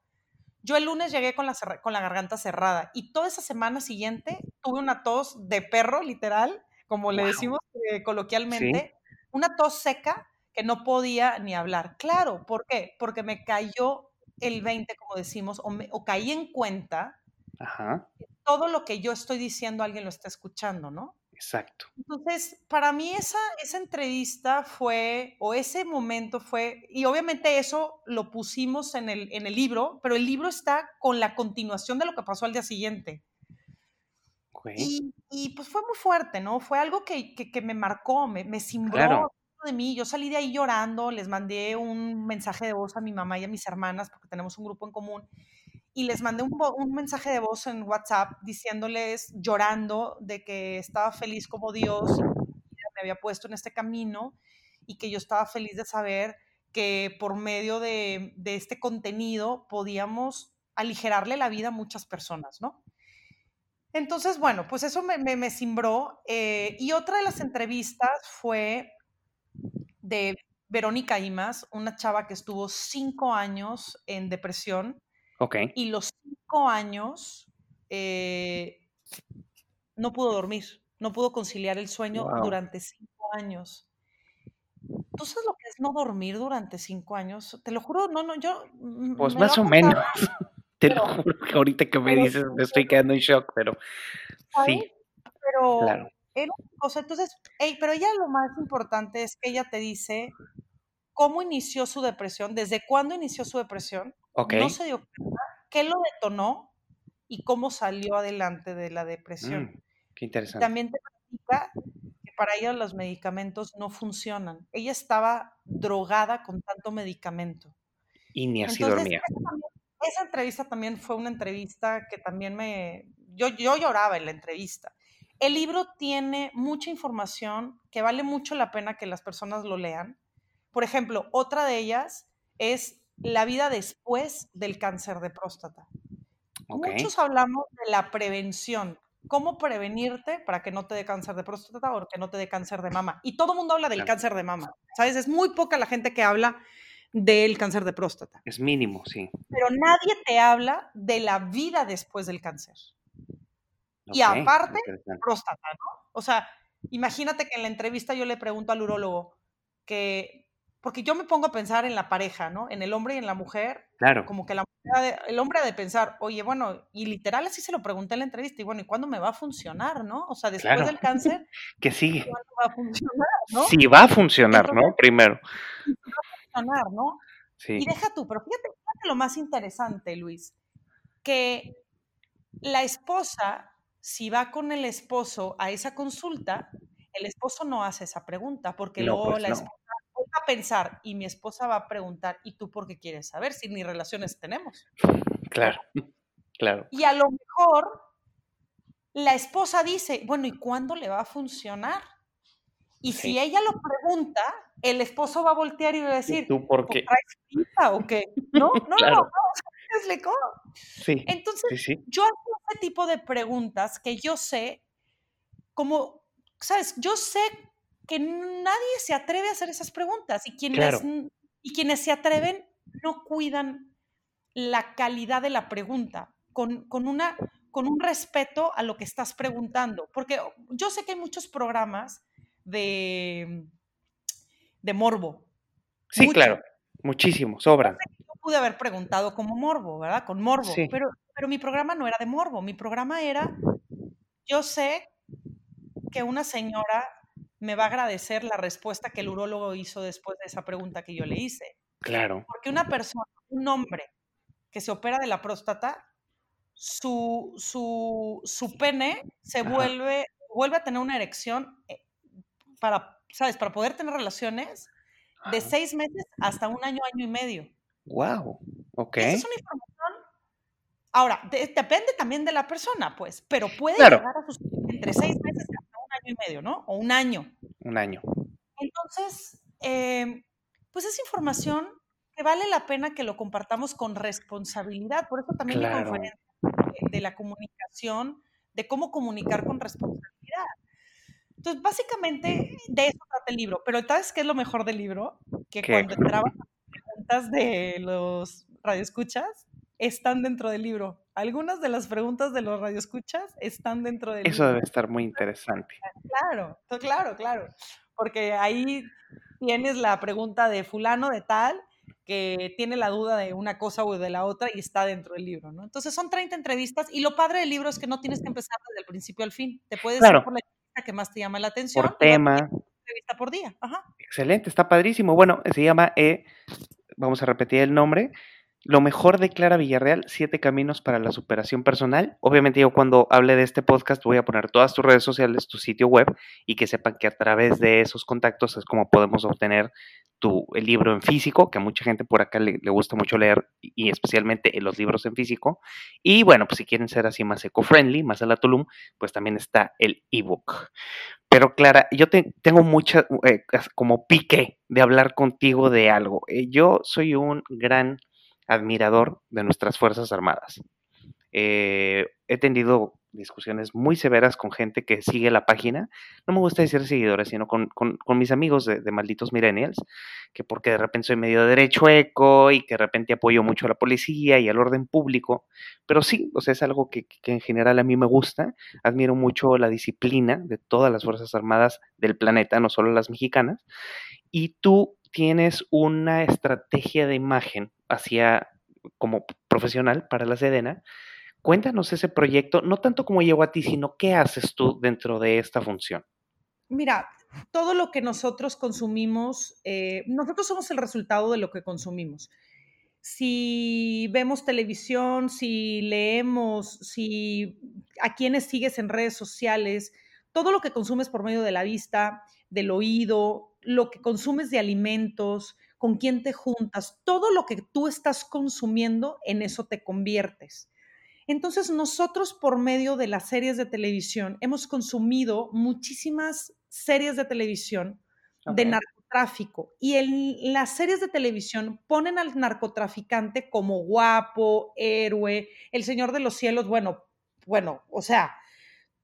Yo el lunes llegué con la, con la garganta cerrada y toda esa semana siguiente tuve una tos de perro, literal, como le decimos eh, coloquialmente, una tos seca que no podía ni hablar. Claro, ¿por qué? Porque me cayó el 20, como decimos, o, me, o caí en cuenta Ajá, que todo lo que yo estoy diciendo alguien lo está escuchando, ¿no? exacto. Entonces, para mí esa, esa entrevista fue, o ese momento fue, y obviamente eso lo pusimos en el, en el libro, pero el libro está con la continuación de lo que pasó al día siguiente. Y, y, pues fue muy fuerte, ¿no? Fue algo que, que, que me marcó, me, me cimbró claro. De mí. Yo salí de ahí llorando, les mandé un mensaje de voz a mi mamá y a mis hermanas, porque tenemos un grupo en común, y les mandé un, un mensaje de voz en WhatsApp diciéndoles, llorando, de que estaba feliz como Dios me había puesto en este camino y que yo estaba feliz de saber que por medio de, de este contenido podíamos aligerarle la vida a muchas personas, ¿no? Entonces, bueno, pues eso me, me, me eh, y otra de las entrevistas fue de Verónica Imas, una chava que estuvo cinco años en depresión Ok, y los cinco años eh, no pudo dormir, no pudo conciliar el sueño wow. durante cinco años. ¿Tú sabes lo que es no dormir durante cinco años? Te lo juro, no, no, yo mm, Pues me más o menos. Te lo juro que ahorita que me dices me estoy quedando en shock, pero ¿sabes? sí, Pero claro. Era una cosa, entonces, ey, pero ella lo más importante es que ella te dice cómo inició su depresión, desde cuándo inició su depresión, Ok. no se dio cuenta, qué lo detonó y cómo salió adelante de la depresión. Mm, qué Y interesante. también te platica que para ella los medicamentos no funcionan. Ella estaba drogada con tanto medicamento. Y ni así Entonces, dormía. esa, esa entrevista también fue una entrevista que también me... Yo, yo lloraba en la entrevista. El libro tiene mucha información que vale mucho la pena que las personas lo lean. Por ejemplo, otra de ellas es la vida después del cáncer de próstata. Muchos hablamos de la prevención, cómo prevenirte para que no te dé cáncer de próstata o que no te dé cáncer de mama. Y todo el mundo habla del claro. cáncer de mama, ¿sabes? Es muy poca la gente que habla del cáncer de próstata, Es mínimo, sí. pero nadie te habla de la vida después del cáncer. Y aparte, próstata, ¿no? O sea, imagínate que en la entrevista yo le pregunto al urólogo que, porque yo me pongo a pensar en la pareja, ¿no? En el hombre y en la mujer, Claro, como que la mujer ha de- el hombre ha de pensar, oye, bueno, y literal así se lo pregunté en la entrevista, y bueno, ¿y cuándo me va a funcionar, no? O sea, después claro. del cáncer, Que sigue. ¿cuándo va a funcionar, no? Sí va a funcionar, Entonces, ¿no? Primero. sí va a funcionar, ¿no? Y Sí, deja tú, pero fíjate, fíjate lo más interesante, Luis, que la esposa, si va con el esposo a esa consulta, el esposo no hace esa pregunta, porque no, luego pues la no. esposa va a pensar, y mi esposa va a preguntar, ¿y tú por qué quieres saber si ni relaciones tenemos? Claro, claro. Y a lo mejor la esposa dice, bueno, ¿y cuándo le va a funcionar? Y si ella lo pregunta, el esposo va a voltear y va a ¿Y decir, tú por ¿pues qué? traes prisa o qué? No, no, no, Claro. no, ¿me explicó? Sí, Entonces, sí, sí. yo hago ese tipo de preguntas que yo sé, como, ¿sabes? Yo sé que nadie se atreve a hacer esas preguntas y quienes, Claro, y quienes se atreven no cuidan la calidad de la pregunta, con, con, una, con un respeto a lo que estás preguntando. Porque yo sé que hay muchos programas de, de morbo, sí, claro. Muchísimo, sobran. Pude haber preguntado como morbo, ¿verdad? Con morbo, Sí, pero, pero mi programa no era de morbo, mi programa era, yo sé que una señora me va a agradecer la respuesta que el urólogo hizo después de esa pregunta que yo le hice. claro. Porque una persona, un hombre que se opera de la próstata, su, su, su pene se Ajá. vuelve, vuelve a tener una erección eh, para, ¿sabes? Para poder tener relaciones de Ajá. seis meses hasta un año, año y medio. Wow. Ok. Es una información. Ahora, de- depende también de la persona, pues, pero puede Claro, llegar a sus entre seis meses hasta un año y medio, ¿no? O un año. un año. Entonces, eh, pues es información que vale la pena que lo compartamos con responsabilidad. Por eso también Claro. conferencia de, de la comunicación, de cómo comunicar con responsabilidad. Entonces, básicamente de eso trata el libro. Pero ¿sabes qué es lo mejor del libro? Que ¿Qué? cuando entraban las preguntas de los radioescuchas, están dentro del libro. Algunas de las preguntas de los radioescuchas están dentro del Eso libro. debe estar muy interesante. Claro, claro, claro. Porque ahí tienes la pregunta de fulano de tal que tiene la duda de una cosa o de la otra y está dentro del libro, ¿no? Entonces son 30 entrevistas y lo padre del libro es que no tienes que empezar desde el principio al fin. Te puedes ir por la entrevista que más te llama la atención. Por tema. Entrevista por día. Ajá. Excelente, está padrísimo. Bueno, se llama, eh, vamos a repetir el nombre, lo mejor de Clara Villarreal, siete caminos para la superación personal. Obviamente yo cuando hable de este podcast voy a poner todas tus redes sociales, tu sitio web y que sepan que a través de esos contactos es como podemos obtener tu, el libro en físico, que a mucha gente por acá le, gusta mucho leer y especialmente los libros en físico. Y bueno, pues si quieren ser así más eco-friendly, más a la Tulum, pues también está el ebook. Pero Clara, yo tengo mucha, eh, como pique de hablar contigo de algo. Eh, yo soy un gran admirador de nuestras Fuerzas Armadas. Eh, he tenido discusiones muy severas con gente que sigue la página. No me gusta decir seguidores, sino con, mis amigos de, malditos millennials, que porque de repente soy medio derecho eco y que de repente apoyo mucho a la policía y al orden público. Pero sí, o sea, es algo que, que en general a mí me gusta. Admiro mucho la disciplina de todas las Fuerzas Armadas del planeta, no solo las mexicanas. Y tú tienes una estrategia de imagen hacia como profesional para la Sedena. Cuéntanos ese proyecto, no tanto como llegó a ti, sino qué haces tú dentro de esta función. Mira, todo lo que nosotros consumimos, eh, nosotros somos el resultado de lo que consumimos. Si vemos televisión, si leemos, si a quienes sigues en redes sociales, todo lo que consumes por medio de la vista, del oído, lo que consumes de alimentos, con quién te juntas, todo lo que tú estás consumiendo, en eso te conviertes. Entonces nosotros por medio de las series de televisión hemos consumido muchísimas series de televisión de narcotráfico y en las series de televisión ponen al narcotraficante como guapo, héroe, el señor de los cielos, bueno, bueno, o sea,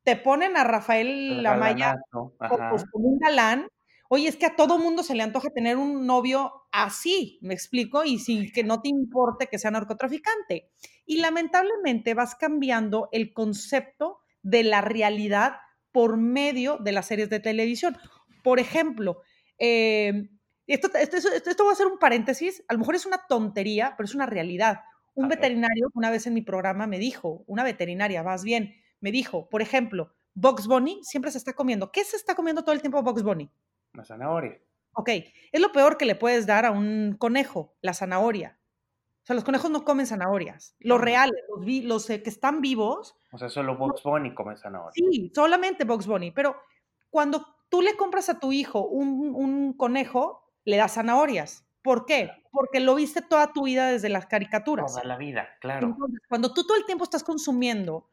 te ponen a Rafael Lamaya como un galán. Oye, es que a todo mundo se le antoja tener un novio así, me explico, y sin que no te importe que sea narcotraficante. Y lamentablemente vas cambiando el concepto de la realidad por medio de las series de televisión. Por ejemplo, em, esto, esto, va a ser un paréntesis, a lo mejor es una tontería, pero es una realidad. Un veterinario una vez en mi programa me dijo, una veterinaria más bien, me dijo, por ejemplo, Box Bunny siempre se está comiendo. ¿Qué se está comiendo todo el tiempo Box Bunny? La zanahoria. Ok, es lo peor que le puedes dar a un conejo, la zanahoria. O sea, los conejos no comen zanahorias. Los reales, los, los eh, que están vivos. O sea, solo Box Bunny come zanahoria. Sí, solamente Box Bunny. Pero cuando tú le compras a tu hijo un, un conejo, le das zanahorias. ¿Por qué? Porque lo viste toda tu vida desde las caricaturas. Toda la vida, claro. Entonces, cuando tú todo el tiempo estás consumiendo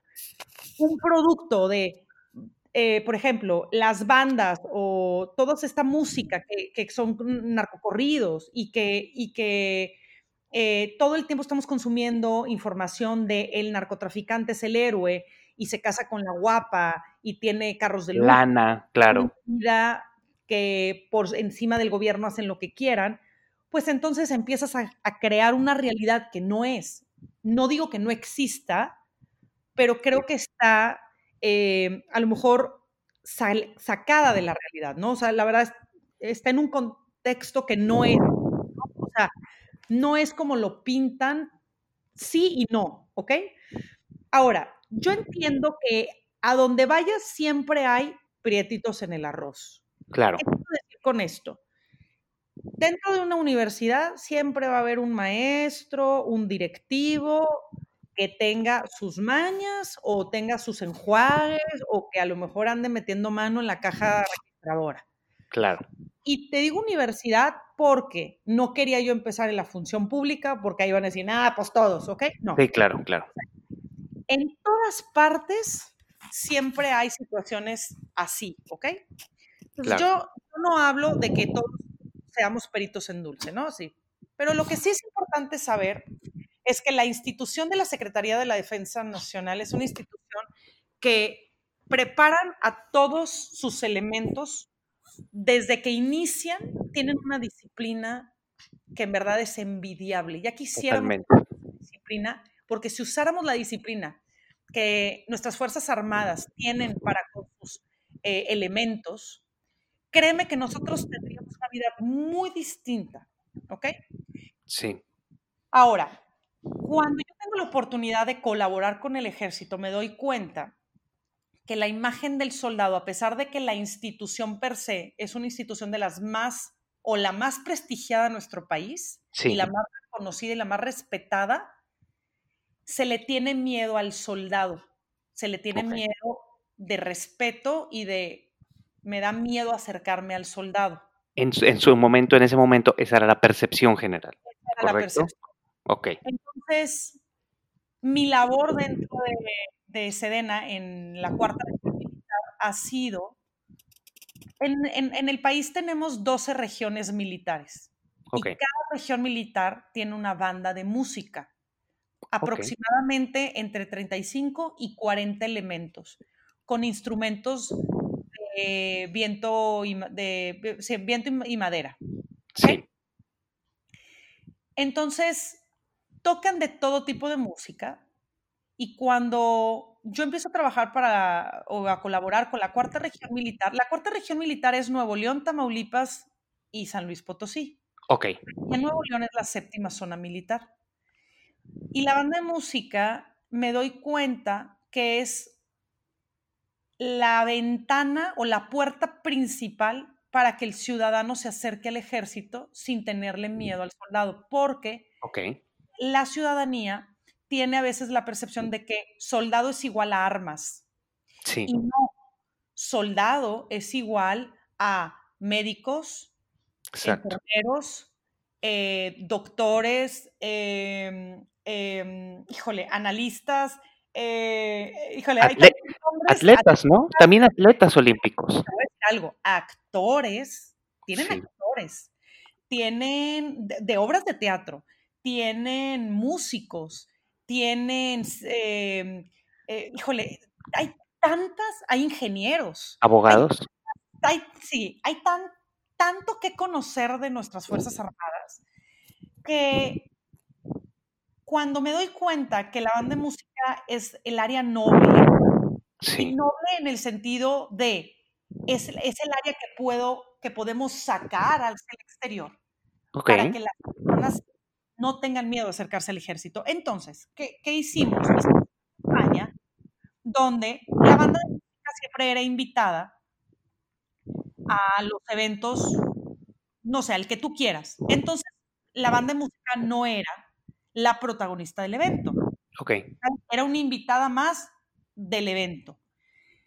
un producto de eh, por ejemplo, las bandas o toda esta música que, son narcocorridos y que, y que eh, todo el tiempo estamos consumiendo información de el narcotraficante es el héroe y se casa con la guapa y tiene carros de lujo. Lana, claro. Que por encima del gobierno hacen lo que quieran, pues entonces empiezas a, a crear una realidad que no es. No digo que no exista, pero creo que está eh, a lo mejor sacada de la realidad, ¿no? O sea, la verdad está en un contexto que no es, o sea, no es como lo pintan, sí y no, ¿ok? Ahora, yo entiendo que a donde vayas siempre hay prietitos en el arroz. Claro. ¿Qué quiero decir con esto? Dentro de una universidad siempre va a haber un maestro, un directivo, que tenga sus mañas o tenga sus enjuagues o que a lo mejor ande metiendo mano en la caja registradora. Claro. Y te digo universidad porque no quería yo empezar en la función pública porque ahí van a decir, ah, pues todos, ¿ok? No. Sí, claro, claro. En todas partes siempre hay situaciones así, ¿ok? Entonces yo, no hablo de que todos seamos peritos en dulce, ¿no? Sí. Pero lo que sí es importante saber es que la institución de la Secretaría de la Defensa Nacional es una institución que preparan a todos sus elementos desde que inician, tienen una disciplina que en verdad es envidiable. Ya quisiéramos disciplina, porque si usáramos la disciplina que nuestras Fuerzas Armadas tienen para con sus eh, elementos, créeme que nosotros tendríamos una vida muy distinta, ¿ok? Sí. Ahora, cuando yo tengo la oportunidad de colaborar con el ejército, me doy cuenta que la imagen del soldado, a pesar de que la institución per se es una institución de las más o la más prestigiada de nuestro país y la más reconocida y la más respetada, se le tiene miedo al soldado, se le tiene miedo de respeto y de, me da miedo acercarme al soldado. En su, momento, en ese momento, esa era la percepción general. Esa era la percepción. Ok. Entonces, mi labor dentro de, Sedena en la cuarta militar ha sido, en, el país tenemos 12 regiones militares. Y cada región militar tiene una banda de música, aproximadamente entre 35 y 40 elementos, con instrumentos de viento y, de, viento y madera. Sí. Entonces, tocan de todo tipo de música y cuando yo empiezo a trabajar para o a colaborar con la cuarta región militar, la cuarta región militar es Nuevo León, Tamaulipas y San Luis Potosí. Ok. Y en Nuevo León es la séptima zona militar. Y la banda de música me doy cuenta que es la ventana o la puerta principal para que el ciudadano se acerque al ejército sin tenerle miedo al soldado, porque okay la ciudadanía tiene a veces la percepción de que soldado es igual a armas. Sí. Y no, soldado es igual a médicos, enfermeros, eh, doctores, em, em, híjole, analistas, eh, híjole, atletas, ¿no? También atletas olímpicos. Algo, actores, tienen actores, tienen de, obras de teatro, tienen músicos, tienen, em, eh, híjole, hay tantas, hay ingenieros. Abogados. Hay, sí, hay tan, tanto que conocer de nuestras Fuerzas Armadas que cuando me doy cuenta que la banda de música es el área noble, y noble en el sentido de, es, es, el área que puedo, que podemos sacar al exterior, para que las personas no tengan miedo de acercarse al ejército. Entonces, ¿qué, hicimos? Hicimos una campaña donde la banda de música siempre era invitada a los eventos, no sé, al que tú quieras. Entonces, la banda de música no era la protagonista del evento. Ok. Era una invitada más del evento.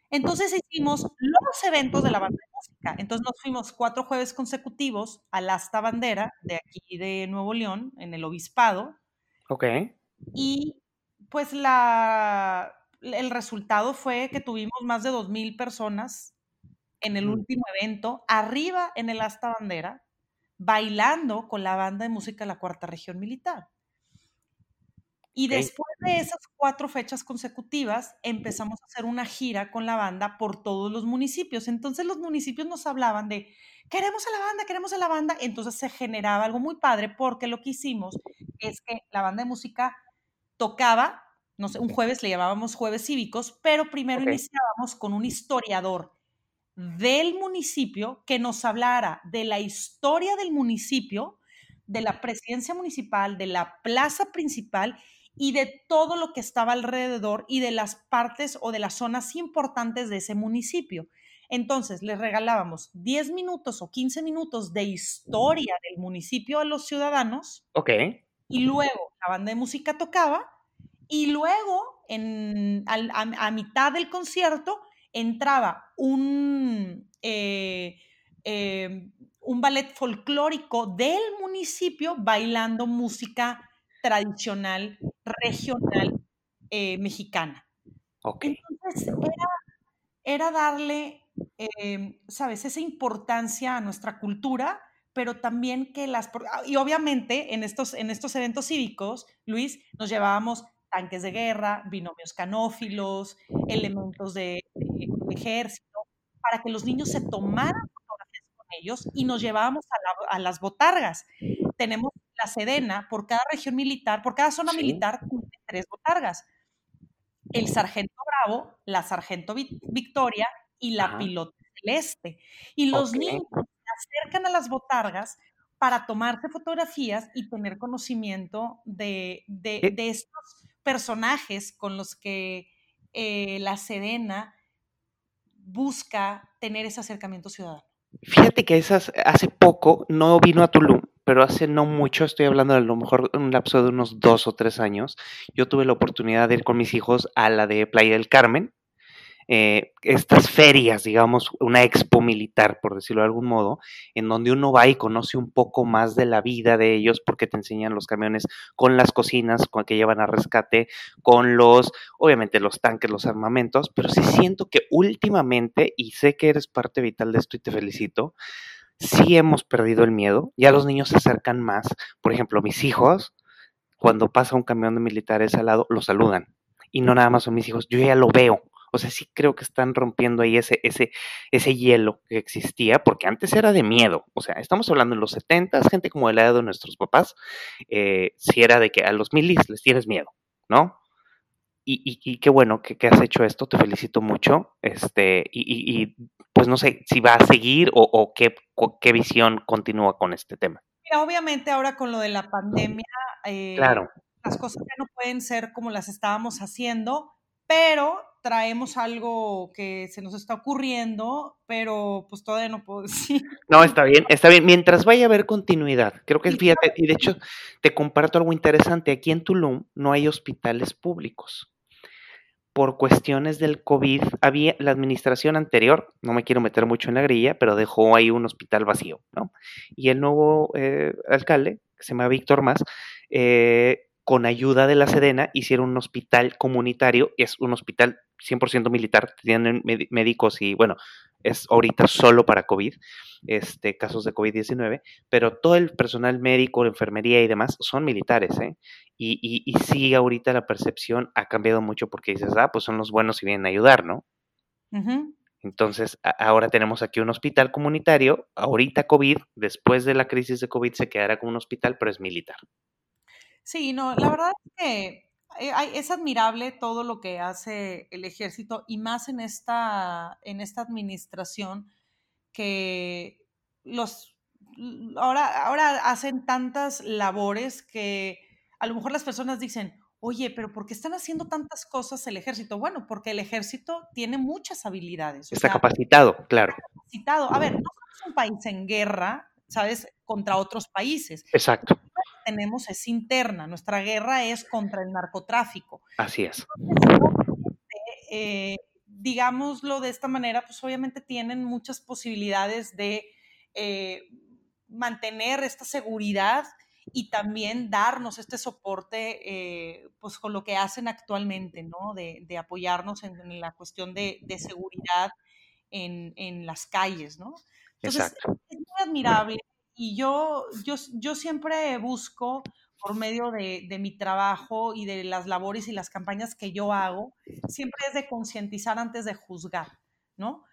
Entonces hicimos los eventos de la banda de Entonces nos fuimos cuatro jueves consecutivos al Asta Bandera de aquí de Nuevo León, en el Obispado. Ok. Y pues la, el resultado fue que tuvimos más de 2.000 personas en el último evento, arriba en el Asta Bandera, bailando con la banda de música de la Cuarta Región Militar. Y después de esas cuatro fechas consecutivas, empezamos a hacer una gira con la banda por todos los municipios. Entonces los municipios nos hablaban de, queremos a la banda, queremos a la banda. Entonces se generaba algo muy padre porque lo que hicimos es que la banda de música tocaba, no sé, un jueves le llamábamos jueves cívicos, pero primero iniciábamos con un historiador del municipio que nos hablara de la historia del municipio, de la presidencia municipal, de la plaza principal y de todo lo que estaba alrededor y de las partes o de las zonas importantes de ese municipio. Entonces, les regalábamos 10 minutos o 15 minutos de historia del municipio a los ciudadanos. Ok. Y luego la banda de música tocaba y luego en, a, mitad del concierto entraba un, eh, eh, un ballet folclórico del municipio bailando música tradicional, regional eh, mexicana. Entonces, era, darle, em, ¿sabes?, esa importancia a nuestra cultura, pero también que las... Ah, y obviamente en estos, en estos eventos cívicos, Luis, nos llevábamos tanques de guerra, binomios canófilos, elementos de, ejército, para que los niños se tomaran fotografías con ellos y nos llevábamos a, a las botargas. Tenemos la Sedena, por cada región militar, por cada zona militar, tiene tres botargas. El sargento Bravo, la sargento Victoria y la piloto celeste. Y los niños se acercan a las botargas para tomarse fotografías y tener conocimiento de, de, estos personajes con los que eh, la Sedena busca tener ese acercamiento ciudadano. Fíjate que esas, hace poco no vino a Tulum, pero hace no mucho, estoy hablando de a lo mejor un lapso de unos dos o tres años, yo tuve la oportunidad de ir con mis hijos a la de Playa del Carmen, eh, estas ferias, digamos, una expo militar, por decirlo de algún modo, en donde uno va y conoce un poco más de la vida de ellos porque te enseñan los camiones con las cocinas con que llevan a rescate, con los, obviamente los tanques, los armamentos, pero sí siento que últimamente, y sé que eres parte vital de esto y te felicito, sí hemos perdido el miedo, ya los niños se acercan más, por ejemplo, mis hijos, cuando pasa un camión de militares al lado, lo saludan. Y no nada más son mis hijos, yo ya lo veo, o sea, sí creo que están rompiendo ahí ese, ese, ese hielo que existía, porque antes era de miedo. O sea, estamos hablando en los 70, gente como de la edad de nuestros papás, eh, si era de que a los milis les tienes miedo, ¿no? Y, y, qué bueno que, has hecho esto, te felicito mucho. Este, y, y pues no sé si va a seguir o, o qué, qué, visión continúa con este tema. Mira, obviamente ahora con lo de la pandemia, eh, claro. las cosas ya no pueden ser como las estábamos haciendo, pero traemos algo que se nos está ocurriendo, pero pues todavía no puedo decir. No, está bien, está bien. Mientras vaya a haber continuidad, creo que fíjate, y de hecho te comparto algo interesante. Aquí en Tulum no hay hospitales públicos. Por cuestiones del COVID, había la administración anterior, no me quiero meter mucho en la grilla, pero dejó ahí un hospital vacío, ¿no? Y el nuevo eh, alcalde, que se llama Víctor Más, eh, con ayuda de la Sedena, hicieron un hospital comunitario, es un hospital 100% militar, tienen médicos y bueno, es ahorita solo para COVID, este, casos de COVID-19, pero todo el personal médico, enfermería y demás son militares, ¿eh? Y, y, y, sí, ahorita la percepción ha cambiado mucho porque dices, ah, pues son los buenos y vienen a ayudar, ¿no? Entonces, ahora tenemos aquí un hospital comunitario, ahorita COVID, después de la crisis de COVID se quedará como un hospital, pero es militar. Sí, no, la verdad es que eh, es admirable todo lo que hace el ejército y más en esta, en esta administración que los ahora, ahora hacen tantas labores que a lo mejor las personas dicen, oye, pero ¿por qué están haciendo tantas cosas el ejército? Bueno, porque el ejército tiene muchas habilidades. Está capacitado, claro. Está capacitado. A ver, no somos un país en guerra, ¿sabes? Contra otros países. Exacto tenemos es interna, nuestra guerra es contra el narcotráfico. Así es. Eh, digámoslo de esta manera, pues obviamente tienen muchas posibilidades de eh, mantener esta seguridad y también darnos este soporte, eh, pues con lo que hacen actualmente, ¿no? De, apoyarnos en, la cuestión de, seguridad en, en, las calles, ¿no? Entonces, es muy admirable y yo, yo, yo siempre busco por medio de, de, mi trabajo y de las labores y las campañas que yo hago, siempre es de concientizar antes de juzgar, ¿no?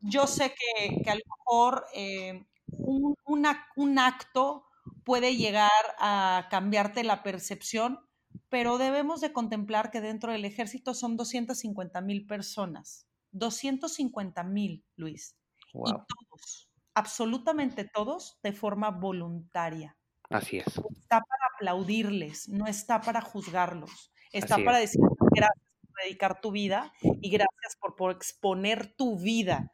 Yo sé que, que a lo mejor eh, un, un, acto puede llegar a cambiarte la percepción, pero debemos de contemplar que dentro del ejército son 250 mil personas. 250 mil, Luis. Y todos, absolutamente todos de forma voluntaria. Así es. está para aplaudirles, no está para juzgarlos. Está para decir gracias por dedicar tu vida y gracias por, por exponer tu vida.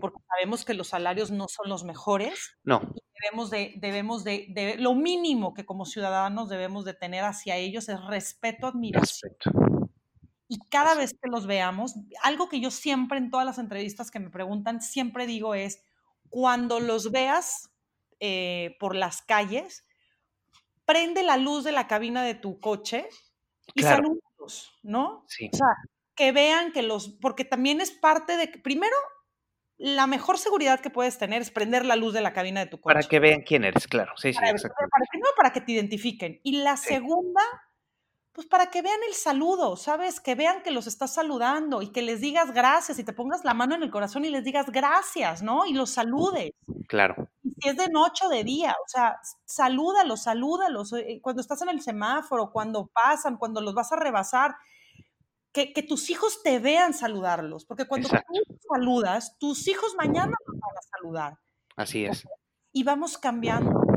Porque sabemos que los salarios no son los mejores. No. Y debemos de, debemos de, lo mínimo que como ciudadanos debemos de tener hacia ellos es respeto, admiración. Respeto. Y cada vez que los veamos, algo que yo siempre en todas las entrevistas que me preguntan, siempre digo es, cuando los veas eh, por las calles, prende la luz de la cabina de tu coche y claro. ¿no? Sí. O sea, que vean que los, porque también es parte de, primero, la mejor seguridad que puedes tener es prender la luz de la cabina de tu coche. Para que vean quién eres, claro. Sí, sí, para, para, para que te identifiquen. Y la segunda pues para que vean el saludo, ¿sabes? Que vean que los estás saludando y que les digas gracias y te pongas la mano en el corazón y les digas gracias, ¿no? Y los saludes. Claro. Y si es de noche o de día, o sea, salúdalos, salúdalos. Eh, cuando estás en el semáforo, cuando pasan, cuando los vas a rebasar, que, tus hijos te vean saludarlos, porque cuando tú saludas, tus hijos mañana los van a saludar. Así es. y vamos cambiando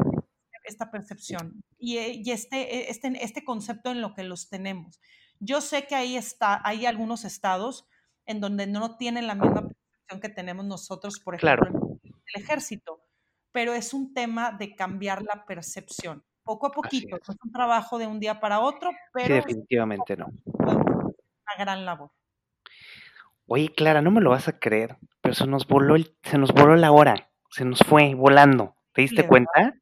esta percepción y, y este, este, este concepto en lo que los tenemos. Yo sé que ahí está, hay algunos estados en donde no tienen la misma percepción que tenemos nosotros, por ejemplo, en el ejército, pero es un tema de cambiar la percepción, poco a poquito, es. es. un trabajo de un día para otro, pero... Sí, definitivamente no. Una gran labor. Oye, Clara, no me lo vas a creer, pero se nos voló, el, se nos voló la hora, se nos fue volando. ¿Te diste sí, cuenta?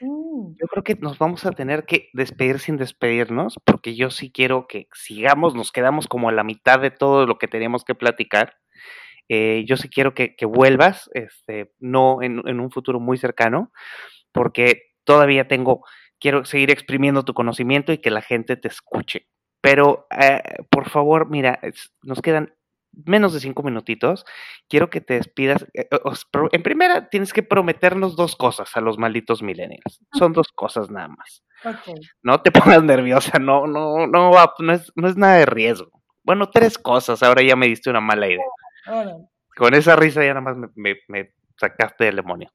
Mm. Yo creo que nos vamos a tener que despedir sin despedirnos, porque yo sí quiero que sigamos, nos quedamos como a la mitad de todo lo que teníamos que platicar. Eh, yo sí quiero que, que vuelvas, este, no en, en, un futuro muy cercano, porque todavía tengo, quiero seguir exprimiendo tu conocimiento y que la gente te escuche. Pero, eh, por favor, mira, nos quedan menos de cinco minutitos, quiero que te despidas. Eh, en primera, tienes que prometernos dos cosas a los malditos millennials. Son dos cosas nada más. Okay. No te pongas nerviosa, no, no, no, no es, no es nada de riesgo. Bueno, tres cosas, ahora ya me diste una mala idea. Con esa risa ya nada más me, me, me sacaste del demonio.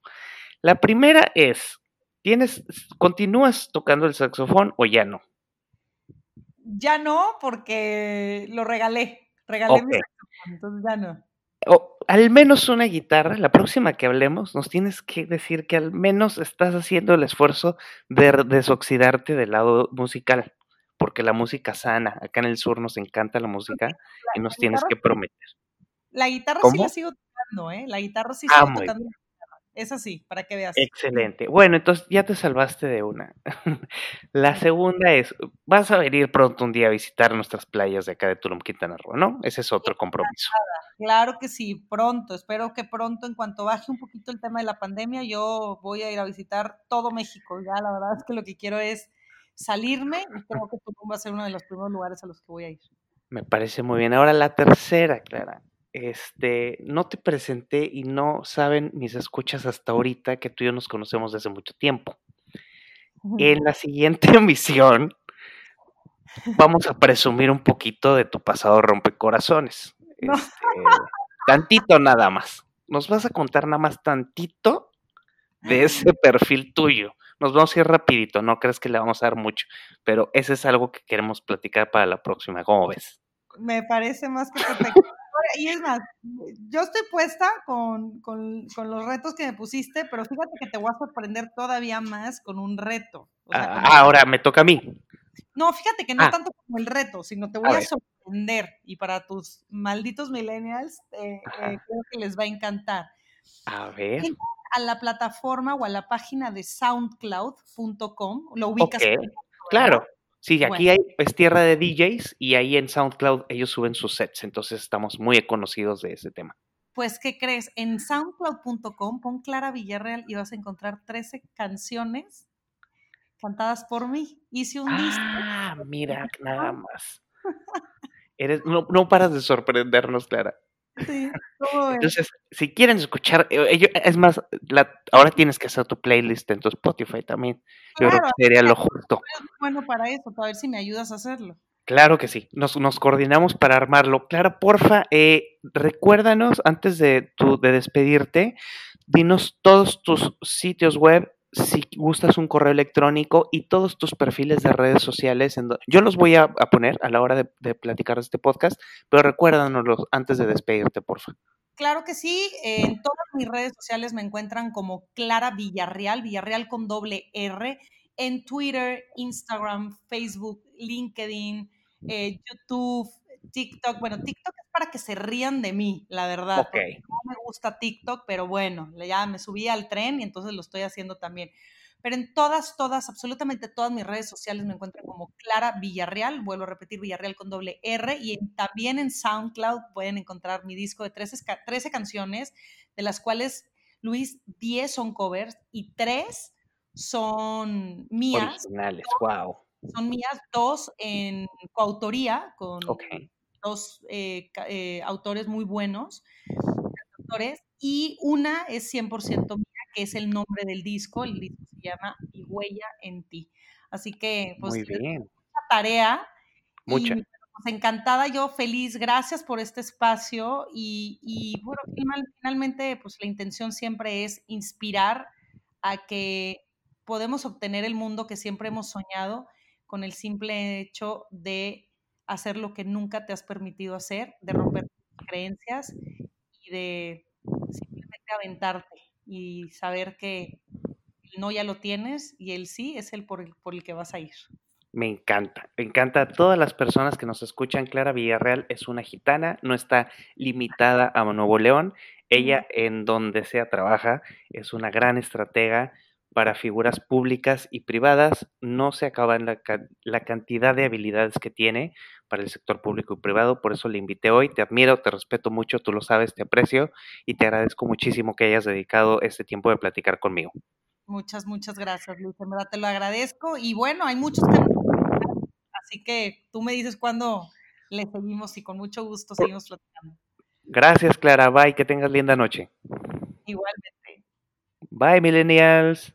La primera es, ¿tienes, continúas tocando el saxofón o ya no? Ya no, porque lo regalé. Regalé Ok. mi entonces ya no. O al menos una guitarra, la próxima que hablemos, nos tienes que decir que al menos estás haciendo el esfuerzo de desoxidarte del lado musical, porque la música sana, acá en el sur nos encanta la música y nos tienes guitarra que prometer. La guitarra sí la sigo tocando, ¿eh? La guitarra sí Ah, sigo tocando. Es así, para que veas. Excelente. Bueno, entonces ya te salvaste de una. La segunda es, vas a venir pronto un día a visitar nuestras playas de acá de Tulum, Quintana Roo, ¿no? Ese es otro compromiso. Claro que sí, pronto. Espero que pronto, en cuanto baje un poquito el tema de la pandemia, yo voy a ir a visitar todo México. Ya la verdad es que lo que quiero es salirme y creo que Tulum va a ser uno de los primeros lugares a los que voy a ir. Me parece muy bien. Ahora la tercera, Clara. Este, no te presenté y no saben mis escuchas hasta ahorita que tú y yo nos conocemos desde mucho tiempo. En la siguiente emisión vamos a presumir un poquito de tu pasado rompecorazones. No. Este, tantito nada más. Nos vas a contar nada más tantito de ese perfil tuyo. Nos vamos a ir rapidito, no crees que le vamos a dar mucho, pero ese es algo que queremos platicar para la próxima. ¿Cómo ves? Me parece más que perfecto. Y es más, yo estoy puesta con, con- con los retos que me pusiste, pero fíjate que te voy a sorprender todavía más con un reto. O sea, Ah, con- ahora me toca a mí. No, fíjate que no Ah. tanto como el reto, sino te voy a, sorprender. Y para tus malditos millennials, eh, eh, creo que les va a encantar. A ver. Entra a la plataforma o a la página de soundcloud.com, lo ubicas. Ok, ¿verdad? Claro. Sí, Bueno. aquí hay, es tierra de DJs y ahí en SoundCloud ellos suben sus sets, entonces estamos muy conocidos de ese tema. Pues, ¿qué crees? En soundcloud.com pon Clara Villarreal y vas a encontrar 13 canciones cantadas por mí. Hice un disco. Ah, mira, nada más. Eres, no, no paras de sorprendernos, Clara. Entonces, si quieren escuchar, eh, ello- es más, la- ahora tienes que hacer tu playlist en tu Spotify también. Yo creo que sería lo justo. bueno para eso, para ver si me ayudas a hacerlo. Claro que sí, nos, nos coordinamos para armarlo. Clara, porfa, eh, recuérdanos antes de, tu, de despedirte, dinos todos tus sitios web, si gustas un correo electrónico y todos tus perfiles de redes sociales. En Yo los voy a, a poner a la hora de, de platicar de este podcast, pero recuérdanoslos antes de despedirte, porfa. Claro que sí, en todas mis redes sociales me encuentran como Clara Villarreal, Villarreal con doble R, en Twitter, Instagram, Facebook, LinkedIn, eh, YouTube, TikTok. Bueno, TikTok es para que se rían de mí, la verdad. Ok. Gusta TikTok, pero bueno, ya me subí al tren y entonces lo estoy haciendo también. Pero en todas, todas, absolutamente todas mis redes sociales me encuentran como Clara Villarreal, vuelvo a repetir Villarreal con doble R, y en- también en SoundCloud pueden encontrar mi disco de 13, ca- 13 canciones, de las cuales, Luis, 10 son covers y 3 son mías, Originales, wow. son mías, dos en coautoría con Ok. dos eh, eh, autores muy buenos, y una es 100% mía, que es el nombre del disco, el disco se llama Mi huella en ti. Así que, pues, Muy bien, mucha tarea mucha. y pues, encantada, yo feliz, gracias por este espacio y, y, bueno, final- finalmente, pues la intención siempre es inspirar a que podemos obtener el mundo que siempre hemos soñado con el simple hecho de hacer lo que nunca te has permitido hacer, de romper creencias y de simplemente aventarte y saber que el no ya lo tienes y el sí es el por el, por el que vas a ir. Me encanta, me encanta a todas las personas que nos escuchan. Clara Villarreal es una gitana, no está limitada a Nuevo León. Ella en donde sea trabaja, es una gran estratega para figuras públicas y privadas. No se acaba la, la cantidad de habilidades que tiene para el sector público y privado. Por eso le invité hoy. Te admiro, te respeto mucho, tú lo sabes, te aprecio y te agradezco muchísimo que hayas dedicado este tiempo de platicar conmigo. Muchas, muchas gracias, Luis. En verdad te lo agradezco. Y bueno, hay muchos temas Así que tú me dices cuándo le seguimos y con mucho gusto seguimos platicando. Gracias, Clara. Bye, que tengas linda noche. Igualmente. Bye, millennials.